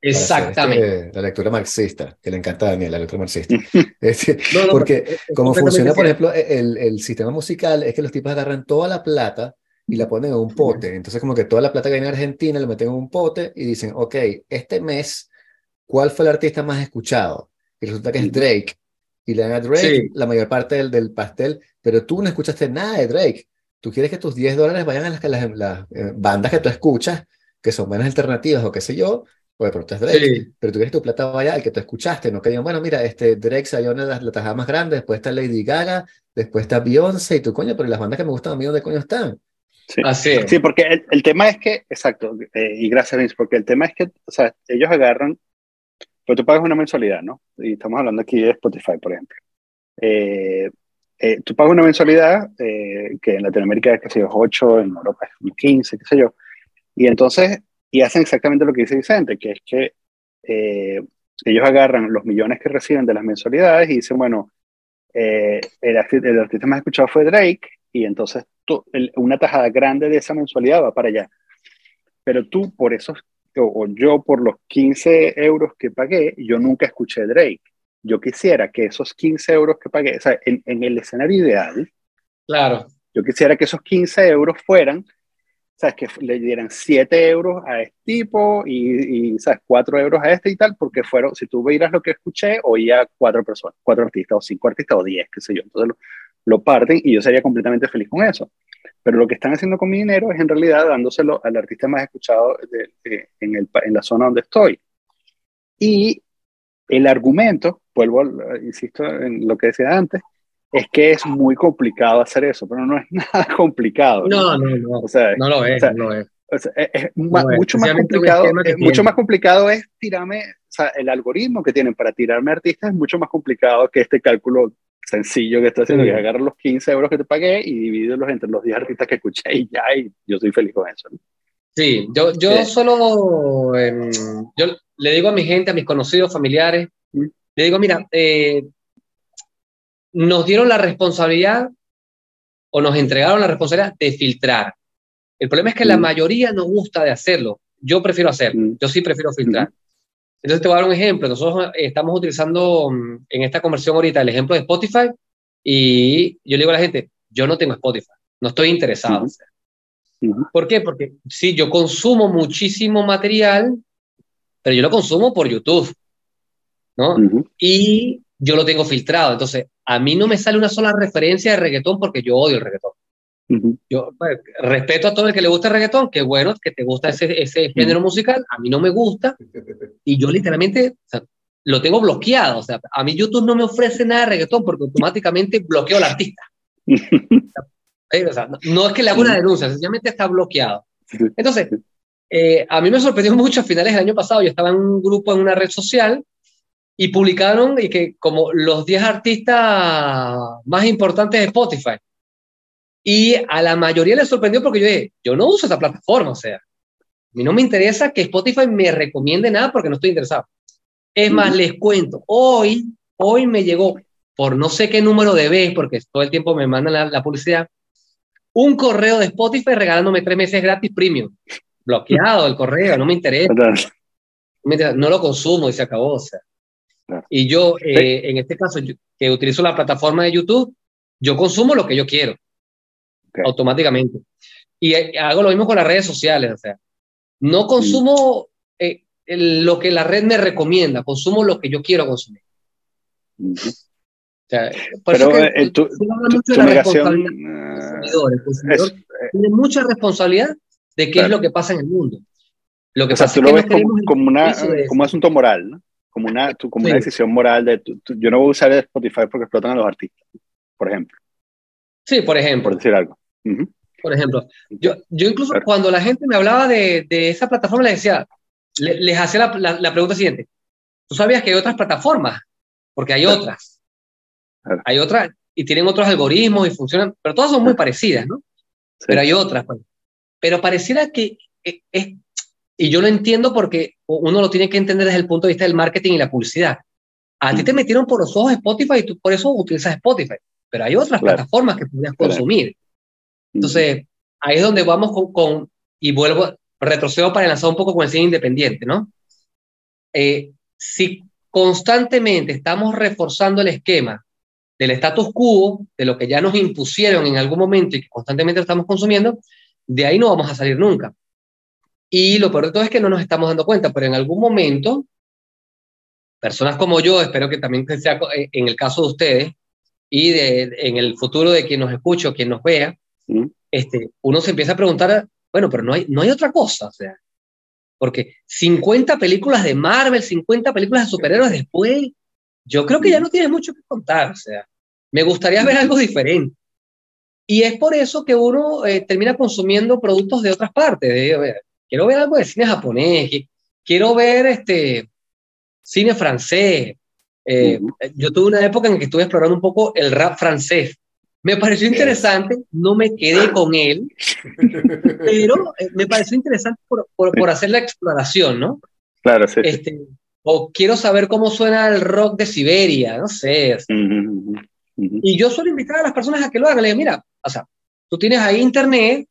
Exactamente. la lectura marxista, que le encanta a Daniel, la lectura marxista. porque como funciona, por ejemplo, el, el, sistema musical es que los tipos agarran toda la plata y la ponen en un pote. Entonces, como que toda la plata que hay en Argentina la meten en un pote y dicen, ok, este mes, ¿cuál fue el artista más escuchado? Y resulta que es Drake. Y le dan a Drake la mayor parte del, del pastel, pero tú no escuchaste nada de Drake tú quieres que tus 10 dólares vayan a las, las, las eh, bandas que tú escuchas, que son buenas alternativas o qué sé yo, pues pero es Drake, pero tú quieres que tu plata vaya al que tú escuchaste, no que digan, bueno, mira, este Drake salió una de las, tajadas más grandes, después está Lady Gaga, después está Beyoncé, y tú, coño, pero las bandas que me gustan a mí, ¿dónde coño están? Sí, Así sí porque el, tema es que, exacto, eh, y gracias Vince, porque el tema es que, o sea, ellos agarran, pues tú pagas una mensualidad, ¿no? Y estamos hablando aquí de Spotify, por ejemplo. Eh, eh, tú pagas una mensualidad eh, que en Latinoamérica es, que sé 8, en Europa es 15, qué sé yo. Y entonces, y hacen exactamente lo que dice Vicente, que es que eh, ellos agarran los millones que reciben de las mensualidades y dicen, bueno, el, el, artista más escuchado fue Drake, y entonces una tajada grande de esa mensualidad va para allá. Pero tú, por esos, o yo por los 15 euros que pagué, yo nunca escuché Drake yo quisiera que esos 15 euros que pagué, o sea, en, en, el escenario ideal, claro. yo quisiera que esos 15 euros fueran ¿sabes? Que le dieran 7 euros a este tipo y, y, ¿sabes? 4 euros a este y tal, porque fueron, si tú vieras lo que escuché, oía cuatro personas, cuatro artistas o cinco artistas o 10, qué sé yo. Entonces lo, lo, parten y yo sería completamente feliz con eso. Pero lo que están haciendo con mi dinero es en realidad dándoselo al artista más escuchado de, en, el, en la zona donde estoy. Y el argumento, vuelvo, insisto en lo que decía antes, es que es muy complicado hacer eso, pero no es nada complicado. No, no, no. O sea, no lo es, no es. es, mucho más complicado. mucho más complicado es tirarme, o sea, el algoritmo que tienen para tirarme artistas es mucho más complicado que este cálculo sencillo que estoy haciendo, que es agarrar los 15 euros que te pagué y dividirlos entre los 10 artistas que escuché y ya, y yo soy feliz con eso. Sí, yo, yo solo, em, yo le digo a mi gente, a mis conocidos, familiares, mm. le digo, mira, eh, nos dieron la responsabilidad o nos entregaron la responsabilidad de filtrar. El problema es que la mm. mayoría no gusta de hacerlo. Yo prefiero hacerlo. Mm. Yo sí prefiero filtrar. Entonces te voy a dar un ejemplo. Nosotros eh, estamos utilizando mm, en esta conversión ahorita el ejemplo de Spotify y yo le digo a la gente, yo no tengo Spotify, no estoy interesado. ¿Por qué? Porque sí, yo consumo muchísimo material, pero yo lo consumo por YouTube, ¿no? Y yo lo tengo filtrado. Entonces, a mí no me sale una sola referencia de reggaetón porque yo odio el reggaetón. Yo pues, respeto a todo el que le gusta el reggaetón, que bueno, que te gusta ese, ese género musical, a mí no me gusta y yo literalmente lo tengo bloqueado. O sea, a mí YouTube no me ofrece nada de reggaetón porque automáticamente bloqueo al artista. o sea, no, es que le haga una denuncia, sencillamente está bloqueado. Entonces, eh, a mí me sorprendió mucho a finales del año pasado, yo estaba en un grupo en una red social y publicaron y que como los 10 artistas más importantes de Spotify. Y a la mayoría les sorprendió porque yo dije, yo no uso esa plataforma, o sea, a mí no me interesa que Spotify me recomiende nada porque no estoy interesado. Es más, les cuento, hoy, hoy me llegó por no sé qué número de vez, porque todo el tiempo me mandan la, publicidad, un correo de Spotify regalándome tres meses gratis premium. Bloqueado el correo, no me interesa. No lo consumo y se acabó. O sea. Y yo, eh, en este caso, que utilizo la plataforma de YouTube, yo consumo lo que yo quiero, automáticamente. Y eh, hago lo mismo con las redes sociales, o sea, no consumo eh, lo que la red me recomienda, consumo lo que yo quiero consumir. O sea, Pero tu, responsabilidad el consumidor tiene mucha responsabilidad de qué es lo que pasa en el mundo. Lo que o sea, tú lo ves como, como, una, como asunto moral, ¿no? como una, como una decisión moral de yo no voy a usar Spotify porque explotan a los artistas, por ejemplo. Sí, por ejemplo. Por decir algo. Por ejemplo, yo, yo incluso cuando la gente me hablaba de, de esa plataforma, les decía, les hacía la, la, pregunta siguiente. ¿Tú sabías que hay otras plataformas? Porque hay otras. Hay otras y tienen otros algoritmos y funcionan, pero todas son muy parecidas, ¿no? Pero hay otras. Pues. Pero pareciera que es, y yo lo entiendo porque uno lo tiene que entender desde el punto de vista del marketing y la publicidad. A ti te metieron por los ojos Spotify y tú por eso utilizas Spotify, pero hay otras plataformas que podrías consumir. Entonces, ahí es donde vamos con, con, y vuelvo, retrocedo para enlazar un poco con el cine independiente, ¿no? Eh, si constantemente estamos reforzando el esquema del status quo, de lo que ya nos impusieron en algún momento y que constantemente lo estamos consumiendo, de ahí no vamos a salir nunca. Y lo peor de todo es que no nos estamos dando cuenta, pero en algún momento, personas como yo, espero que también sea eh, en el caso de ustedes y de, en el futuro de quien nos escuche o quien nos vea, este, uno se empieza a preguntar, bueno, pero no hay, no hay otra cosa, o sea, porque 50 películas de Marvel, 50 películas de superhéroes después, yo creo que ya no tienes mucho que contar, o sea, me gustaría ver algo diferente. Y es por eso que uno eh, termina consumiendo productos de otras partes. De, quiero ver algo de cine japonés, quiero ver este, cine francés. Eh, yo tuve una época en que estuve explorando un poco el rap francés. Me pareció interesante, no me quedé con él, pero eh, me pareció interesante por, por, hacer la exploración, ¿no? Claro, sí. Este, o quiero saber cómo suena el rock de Siberia, no sé. Y yo suelo invitar a las personas a que lo hagan. Le digo, mira, o sea, tú tienes ahí internet,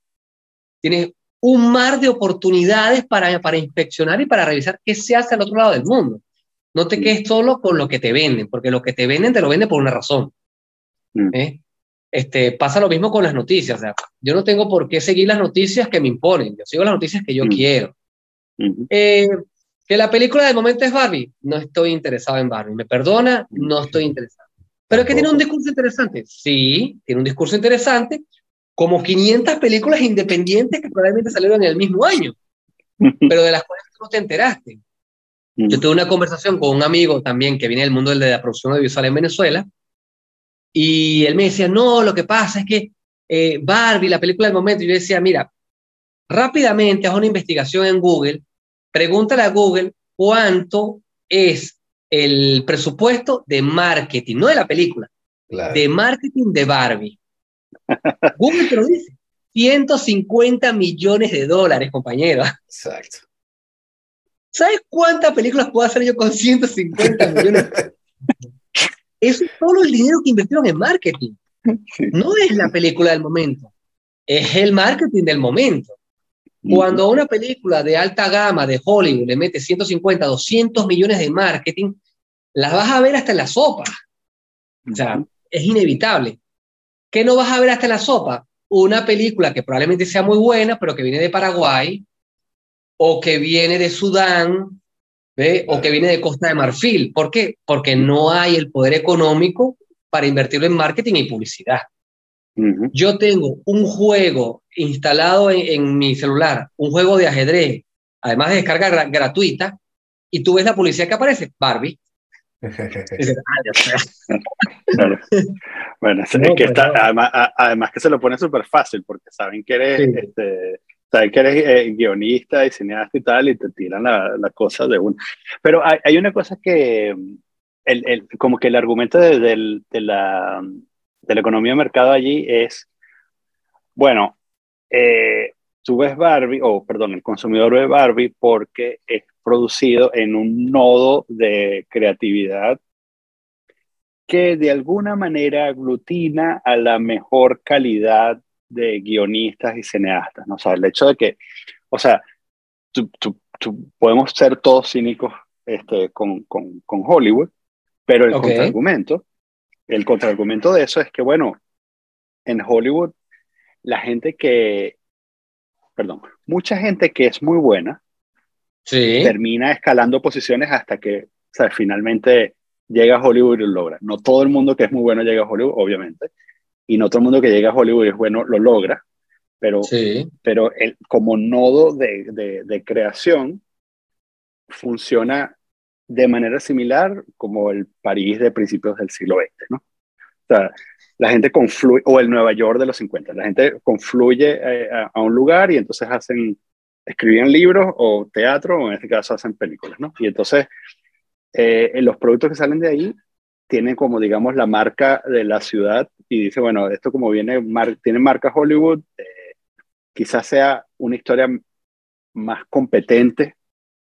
tienes un mar de oportunidades para, para inspeccionar y para revisar qué se hace al otro lado del mundo. No te quedes solo con lo que te venden, porque lo que te venden te lo venden por una razón. Mm. ¿eh? Este, pasa lo mismo con las noticias. O sea, yo no tengo por qué seguir las noticias que me imponen, yo sigo las noticias que yo mm. quiero. Eh, que la película del momento es Barbie, no estoy interesado en Barbie. ¿Me perdona? No estoy interesado. ¿Pero es que tiene un discurso interesante? Sí, tiene un discurso interesante, como 500 películas independientes que probablemente salieron en el mismo año, pero de las cuales no te enteraste. Yo tuve una conversación con un amigo también que viene del mundo de la producción audiovisual en Venezuela, y él me decía, no, lo que pasa es que eh, Barbie, la película del momento, y yo decía, mira, rápidamente haz una investigación en Google, pregúntale a Google cuánto es el presupuesto de marketing, no de la película, de marketing de Barbie. Google te lo dice. 150 millones de dólares, compañero. Exacto. ¿Sabes cuántas películas puedo hacer yo con 150 millones? Eso es todo el dinero que invirtieron en marketing. No es la película del momento, es el marketing del momento. Cuando a una película de alta gama de Hollywood le mete 150, 200 millones de marketing, las vas a ver hasta en la sopa. O sea, es inevitable. ¿Qué no vas a ver hasta en la sopa? Una película que probablemente sea muy buena, pero que viene de Paraguay, o que viene de Sudán, o que viene de Costa de Marfil. ¿Por qué? Porque no hay el poder económico para invertirlo en marketing y publicidad. Yo tengo un juego instalado en, mi celular, un juego de ajedrez, además de descarga gratuita, y tú ves la publicidad que aparece, Barbie. Bueno, es que está, además, además, que se lo pone súper fácil porque saben que eres este, sabes que eres eh, guionista y cineasta y tal, y te tiran la, la cosa de uno. Pero hay, hay, una cosa que, el, el, como que el argumento de, de, de, la, de la economía de mercado allí es, bueno, eh, tú ves Barbie, o perdón, el consumidor ve Barbie porque es producido en un nodo de creatividad que de alguna manera aglutina a la mejor calidad de guionistas y cineastas, ¿no? O sea, el hecho de que, o sea, tú, tú, podemos ser todos cínicos este, con, con, con Hollywood, pero el contraargumento, el contraargumento de eso es que, bueno, en Hollywood, la gente que, perdón, mucha gente que es muy buena, sí. termina escalando posiciones hasta que, o sea, finalmente llega a Hollywood y lo logra. No todo el mundo que es muy bueno llega a Hollywood, obviamente, y no todo el mundo que llega a Hollywood es bueno, lo logra, pero, pero el, como nodo de, de, de, creación funciona de manera similar como el París de principios del siglo XX, ¿no? O sea, la gente confluye, o el Nueva York de los 50, la gente confluye eh, a, un lugar y entonces hacen, escribían libros o teatro, o en este caso hacen películas, ¿no? Y entonces eh, los productos que salen de ahí tienen como, digamos, la marca de la ciudad y dice, bueno, esto como viene, tiene marca Hollywood, eh, quizás sea una historia más competente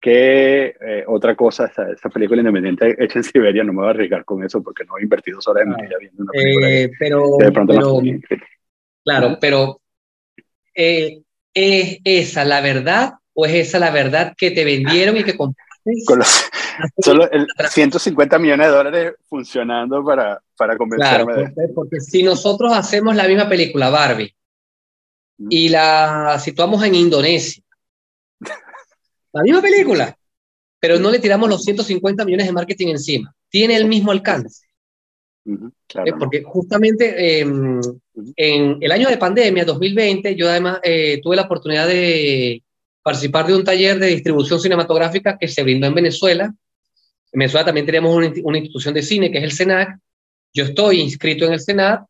que eh, otra cosa, esa, esa, película independiente hecha en Siberia, no me voy a arriesgar con eso porque no he invertido horas de mi vida viendo una película eh, pero, de pronto pero, Claro, pero ¿es esa la verdad o es esa la verdad que te vendieron y que compraste? Con los, solo el 150 millones de dólares funcionando para, para convencerme claro, porque, porque si nosotros hacemos la misma película, Barbie, y la situamos en Indonesia, la misma película, pero no le tiramos los 150 millones de marketing encima. Tiene el mismo alcance. Eh, porque justamente em, en el año de pandemia, 2020, yo además eh, tuve la oportunidad de participar de un taller de distribución cinematográfica que se brindó en Venezuela. En Venezuela también tenemos una, institución de cine que es el CENAC. Yo estoy inscrito en el CENAC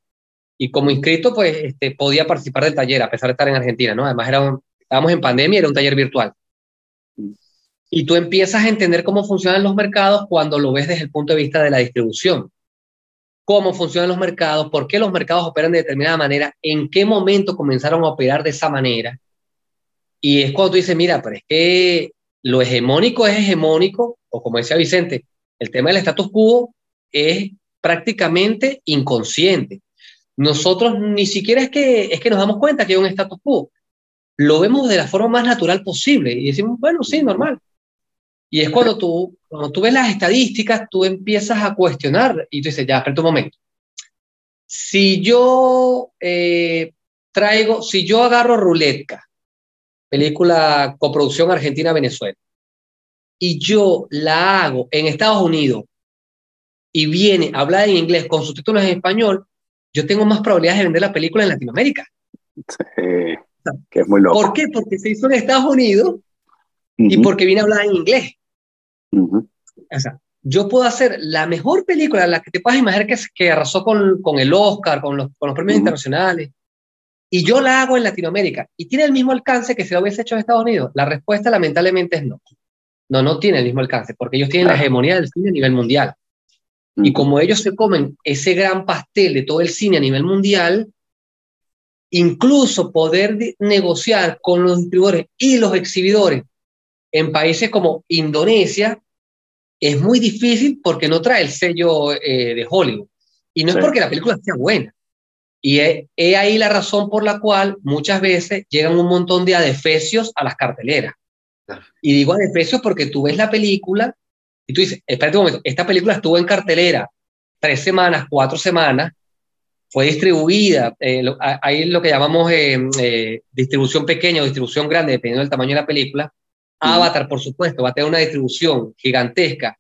y como inscrito, pues este, podía participar del taller a pesar de estar en Argentina, ¿no? Además, era estábamos en pandemia, era un taller virtual. Y tú empiezas a entender cómo funcionan los mercados cuando lo ves desde el punto de vista de la distribución. Cómo funcionan los mercados, por qué los mercados operan de determinada manera, en qué momento comenzaron a operar de esa manera. Y es cuando tú dices, mira, pero es que lo hegemónico es hegemónico, o como decía Vicente, el tema del status quo es prácticamente inconsciente. Nosotros ni siquiera es que, es que nos damos cuenta que hay un status quo, lo vemos de la forma más natural posible y decimos, bueno, sí, normal. Y es cuando tú, cuando tú ves las estadísticas, tú empiezas a cuestionar y tú dices, ya, espera un momento. si yo eh, traigo, si yo agarro Ruletka, película coproducción Argentina-Venezuela, y yo la hago en Estados Unidos y viene a hablar en inglés con subtítulos en español, yo tengo más probabilidades de vender la película en Latinoamérica. Sí, que es muy loco. ¿Por qué? Porque se hizo en Estados Unidos y porque viene a hablar en inglés. O sea, yo puedo hacer la mejor película, la que te puedas imaginar que, que arrasó con, con el Oscar, con los, con los premios internacionales, y yo la hago en Latinoamérica y tiene el mismo alcance que si lo hubiese hecho en Estados Unidos. La respuesta lamentablemente es no. No, no tiene el mismo alcance, porque ellos tienen la hegemonía del cine a nivel mundial. Y como ellos se comen ese gran pastel de todo el cine a nivel mundial, incluso poder negociar con los distribuidores y los exhibidores en países como Indonesia es muy difícil porque no trae el sello eh, de Hollywood. Y no es porque la película sea buena. Y es, ahí la razón por la cual muchas veces llegan un montón de adefesios a las carteleras. Y digo adefesios porque tú ves la película y tú dices, espérate un momento, esta película estuvo en cartelera tres semanas, cuatro semanas, fue distribuida, eh, ahí lo que llamamos eh, eh, distribución pequeña o distribución grande, dependiendo del tamaño de la película. Avatar, por supuesto, va a tener una distribución gigantesca,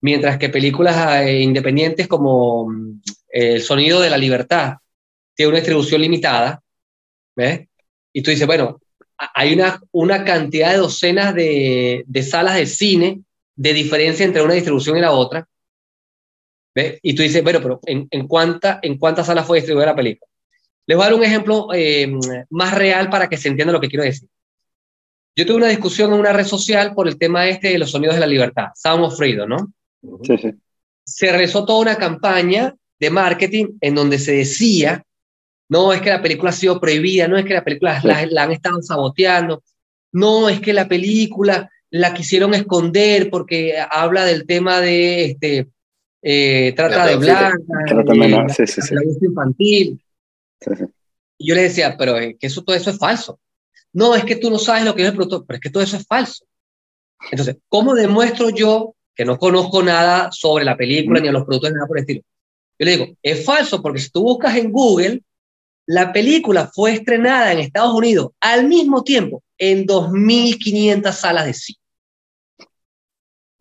mientras que películas independientes como mm, El Sonido de la Libertad tiene una distribución limitada, ¿ves? Y tú dices, bueno, hay una, una cantidad de docenas de, de salas de cine de diferencia entre una distribución y la otra. ¿Ves? Y tú dices, bueno, pero ¿en, en, cuánta, ¿en cuántas salas fue distribuida la película? Les voy a dar un ejemplo eh, más real para que se entienda lo que quiero decir. Yo tuve una discusión en una red social por el tema este de los sonidos de la libertad, Sound of Freedom, ¿no? Sí, sí. Se realizó toda una campaña de marketing en donde se decía, no es que la película ha sido prohibida, no es que la película la, la han estado saboteando, no es que la película la quisieron esconder porque habla del tema de este, eh, trata de blanca, sí, sí, sí. infantil. Y yo le decía, pero es que eso, todo eso es falso. No, es que tú no sabes lo que es el producto, pero es que todo eso es falso. Entonces, ¿cómo demuestro yo que no conozco nada sobre la película ni a los productos ni nada por el estilo? Yo le digo, es falso porque si tú buscas en Google, la película fue estrenada en Estados Unidos al mismo tiempo en 2.500 salas de cine.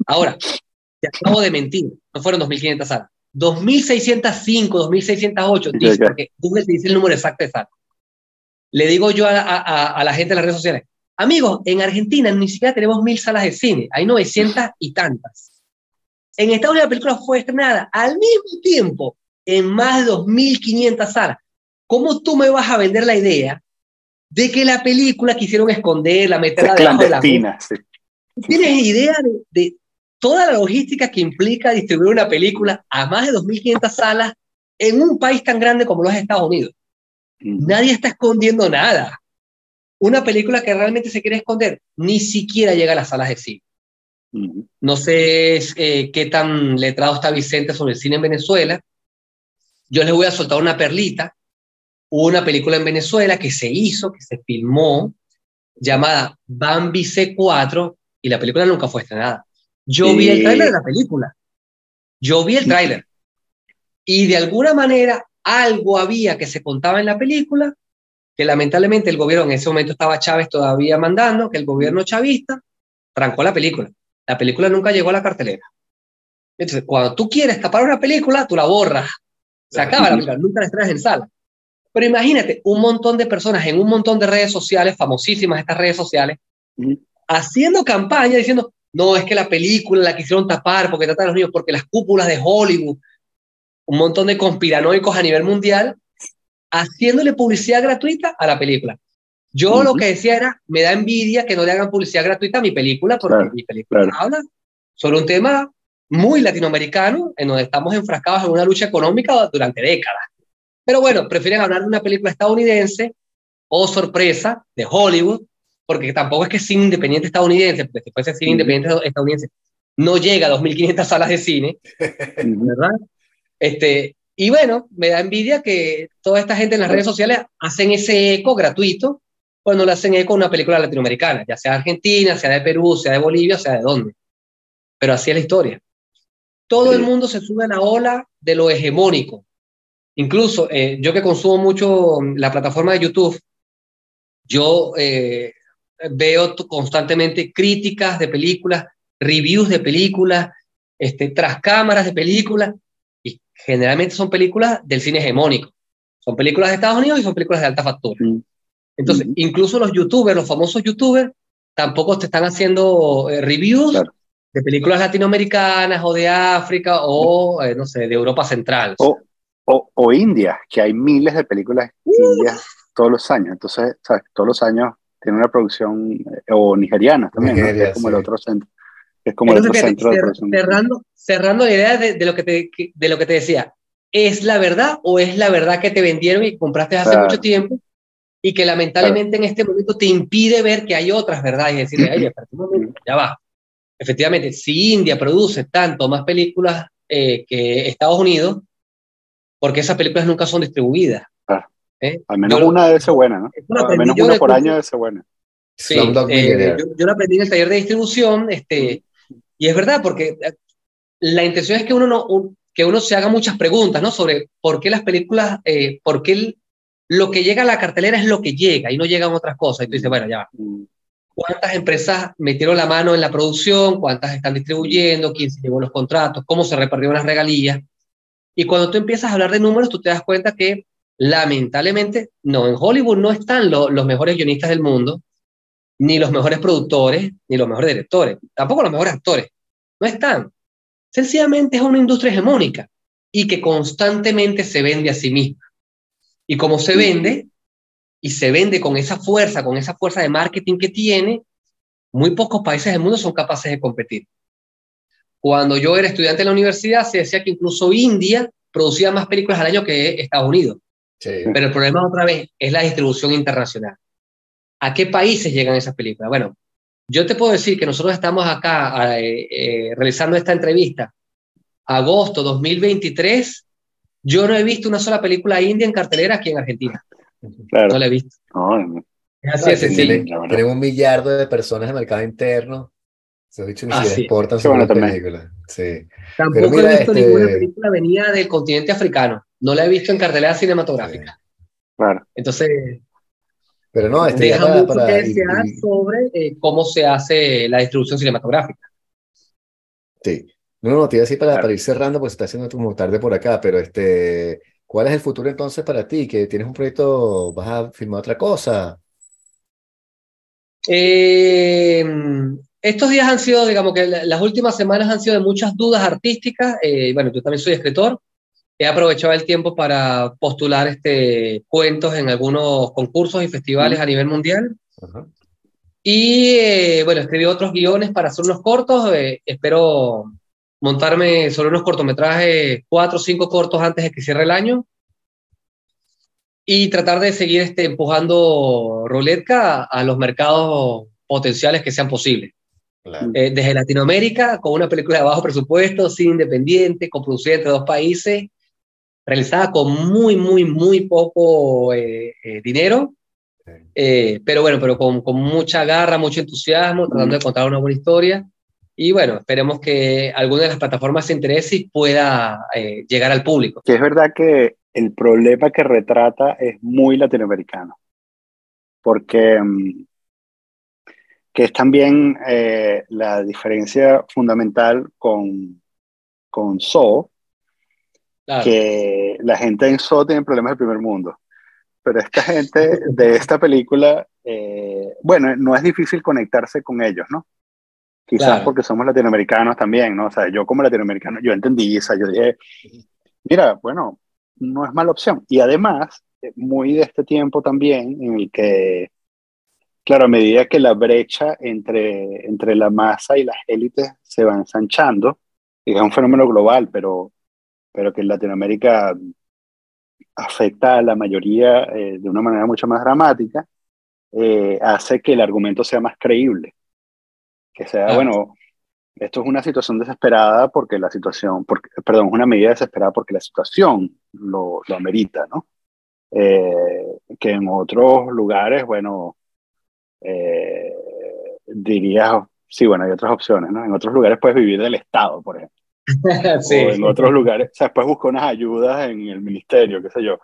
Ahora, te acabo de mentir, no fueron 2.500 salas. 2.605, 2.608, dice, porque Google te dice el número exacto de salas. Le digo yo a, a, a, la gente de las redes sociales, amigos, en Argentina ni siquiera tenemos mil salas de cine, hay 900 y tantas. En Estados Unidos la película fue estrenada al mismo tiempo en más de 2.500 salas. ¿Cómo tú me vas a vender la idea de que la película quisieron esconderla, meterla debajo de la sí. ¿Tienes idea de, de, toda la logística que implica distribuir una película a más de 2.500 salas en un país tan grande como los Estados Unidos. Nadie está escondiendo nada. Una película que realmente se quiere esconder ni siquiera llega a las salas de cine. No sé eh, qué tan letrado está Vicente sobre el cine en Venezuela. Yo les voy a soltar una perlita. Hubo una película en Venezuela que se hizo, que se filmó, llamada Bambi C4, y la película nunca fue estrenada. Yo vi el tráiler de la película. Yo vi el tráiler. Y de alguna manera algo había que se contaba en la película, que lamentablemente el gobierno, en ese momento estaba Chávez todavía mandando, que el gobierno chavista trancó la película. La película nunca llegó a la cartelera. Entonces, cuando tú quieres tapar una película, tú la borras. Se acaba la película, nunca la estrenas en sala. Pero imagínate, un montón de personas en un montón de redes sociales, famosísimas estas redes sociales, haciendo campaña diciendo, no, es que la película la quisieron tapar porque trata a los niños, porque las cúpulas de Hollywood, un montón de conspiranoicos a nivel mundial, haciéndole publicidad gratuita a la película. Yo lo que decía era, me da envidia que no le hagan publicidad gratuita a mi película, porque mi película habla sobre un tema muy latinoamericano, en donde estamos enfrascados en una lucha económica durante décadas. Pero bueno, prefieren hablar de una película estadounidense o sorpresa de Hollywood, porque tampoco es que cine independiente estadounidense, porque si fuese cine independiente estadounidense, no llega a 2.500 salas de cine, ¿verdad? Este, y bueno, me da envidia que toda esta gente en las redes sociales hacen ese eco gratuito cuando le hacen eco a una película latinoamericana, ya sea argentina, sea de Perú, sea de Bolivia, sea de dónde. Pero así es la historia. Todo el mundo se sube a la ola de lo hegemónico. Incluso eh, yo que consumo mucho la plataforma de YouTube, yo eh, veo constantemente críticas de películas, reviews de películas, este, tras cámaras de películas, y generalmente son películas del cine hegemónico. Son películas de Estados Unidos y son películas de alta factura. Mm. Entonces, mm. incluso los youtubers, los famosos youtubers, tampoco te están haciendo eh, reviews de películas latinoamericanas o de África o, eh, no sé, de Europa Central. O, o, o, India, que hay miles de películas indias todos los años. Entonces, ¿sabes? todos los años tiene una producción, eh, o nigeriana también, es como el otro centro. Es como el otro centro de producción. Cerrando, cerrando la idea de, de, lo que te, de lo que te decía, ¿es la verdad o es la verdad que te vendieron y compraste hace mucho tiempo? y que lamentablemente en este momento te impide ver que hay otras verdades y decirle, oye, ya va. Efectivamente, si India produce tanto más películas eh, que Estados Unidos, porque esas películas nunca son distribuidas. ¿Eh? Al menos una debe ser buena, ¿no? Al menos una por año debe ser buena. Sí, eh, yo, yo, la aprendí en el taller de distribución, este, y es verdad, porque la intención es que uno, no, que uno se haga muchas preguntas, ¿no? Sobre por qué las películas, por qué el, lo que llega a la cartelera es lo que llega y no llegan otras cosas. Y tú dices, bueno, ya mm. ¿Cuántas empresas metieron la mano en la producción? ¿Cuántas están distribuyendo? ¿Quién se llevó los contratos? ¿Cómo se repartieron las regalías? Y cuando tú empiezas a hablar de números, tú te das cuenta que lamentablemente, no, en Hollywood no están los mejores guionistas del mundo, ni los mejores productores, ni los mejores directores, tampoco los mejores actores. No están. Sencillamente es una industria hegemónica y que constantemente se vende a sí misma. Y como se vende, y se vende con esa fuerza, con esa fuerza de marketing que tiene, muy pocos países del mundo son capaces de competir. Cuando yo era estudiante en la universidad, se decía que incluso India producía más películas al año que Estados Unidos. Pero el problema otra vez es la distribución internacional. ¿A qué países llegan esas películas? Bueno, yo te puedo decir que nosotros estamos acá eh, eh, realizando esta entrevista agosto 2023 yo no he visto una sola película india en cartelera aquí en Argentina. No la he visto. es así de sencillo. Tenemos un millardo de personas en el mercado interno. Se ha dicho ni ah, exportan sí. bueno, película. Sí. Tampoco he visto este ninguna película venida del continente africano. No la he visto en cartelera cinematográfica. Claro. Entonces, pero no, este deja para, mucho que desear sobre eh, cómo se hace la distribución cinematográfica. Sí. No, no, te iba a decir para, ir cerrando, pues está haciendo como tarde por acá, pero este, ¿cuál es el futuro entonces para ti? ¿Que tienes un proyecto, vas a filmar otra cosa? Eh, estos días han sido, digamos que las últimas semanas han sido de muchas dudas artísticas. Eh, bueno, yo también soy escritor. He aprovechado el tiempo para postular este, cuentos en algunos concursos y festivales a nivel mundial. Y eh, bueno, escribí otros guiones para hacer unos cortos. espero montarme sobre unos cortometrajes, cuatro o cinco cortos antes de que cierre el año y tratar de seguir este, empujando Roletka a los mercados potenciales que sean posibles. Eh, desde Latinoamérica, con una película de bajo presupuesto, sin independiente, con producida entre dos países, realizada con muy, muy, muy poco eh, eh, dinero, pero bueno, pero con, con, mucha garra, mucho entusiasmo, tratando de contar una buena historia. Y bueno, esperemos que alguna de las plataformas se interese y pueda eh, llegar al público. Que es verdad que el problema que retrata es muy latinoamericano, porque mm, que es también eh, la diferencia fundamental con, con So, que la gente en So tiene problemas del primer mundo, pero esta gente de esta película, eh, bueno, no es difícil conectarse con ellos, ¿no? Quizás porque somos latinoamericanos también, ¿no? O sea, yo como latinoamericano, yo entendí esa, yo dije, mira, bueno, no es mala opción. Y además, eh, muy de este tiempo también, en el que, claro, a medida que la brecha entre, entre la masa y las élites se va ensanchando, y es un fenómeno global, pero, pero que en Latinoamérica afecta a la mayoría eh, de una manera mucho más dramática, eh, hace que el argumento sea más creíble que sea, bueno, esto es una situación desesperada porque la situación, porque, perdón, es una medida desesperada porque la situación lo, lo amerita, ¿no? Eh, que en otros lugares, bueno, eh, diría, sí, bueno, hay otras opciones, ¿no? En otros lugares puedes vivir del Estado, por ejemplo. o en otros lugares. O sea, después busco unas ayudas en el ministerio, qué sé yo.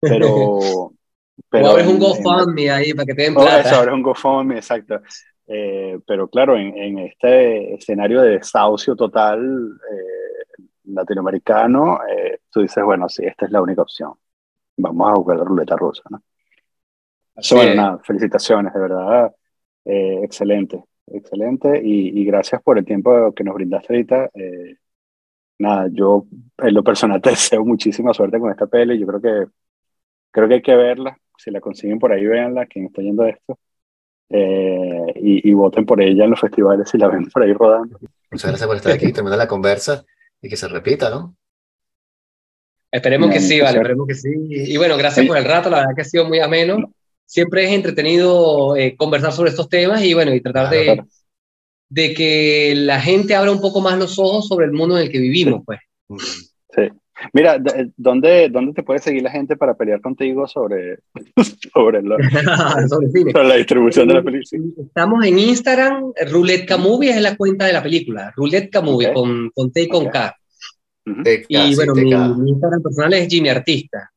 Pero. pero o abres un GoFundMe ahí para que te den plata. Eso, abres un GoFundMe, exacto. Eh, pero claro, en, en, este escenario de desahucio total eh, latinoamericano, eh, tú dices, bueno, sí, esta es la única opción. Vamos a jugar la ruleta rusa, ¿no? Bueno, nada, felicitaciones, de verdad. excelente, excelente. Y, y, gracias por el tiempo que nos brindaste ahorita. nada, yo en lo personal te deseo muchísima suerte con esta peli. Yo creo que, creo que hay que verla. Si la consiguen por ahí, véanla, quien está yendo esto. Eh, y, voten por ella en los festivales si la ven por ahí rodando. Muchas gracias por estar aquí, terminar la conversa y que se repita, ¿no? Esperemos que sí, vale, esperemos que sí. Y bueno, gracias por el rato, la verdad que ha sido muy ameno. Siempre es entretenido eh, conversar sobre estos temas y bueno, y tratar de, de que la gente abra un poco más los ojos sobre el mundo en el que vivimos, pues. Sí. Mira, ¿dónde, ¿dónde te puede seguir la gente para pelear contigo sobre, sobre, la distribución de la película? Estamos en Instagram, Roulette Movie es la cuenta de la película, Roulette Movie con, con T y con K. y bueno, mi, Instagram personal es Jimmy Artista.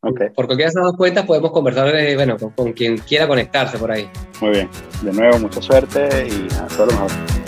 Okay. Por cualquiera de esas dos cuentas podemos conversar bueno, con, quien quiera conectarse por ahí. Muy bien. De nuevo, mucha suerte y a todo lo mejor.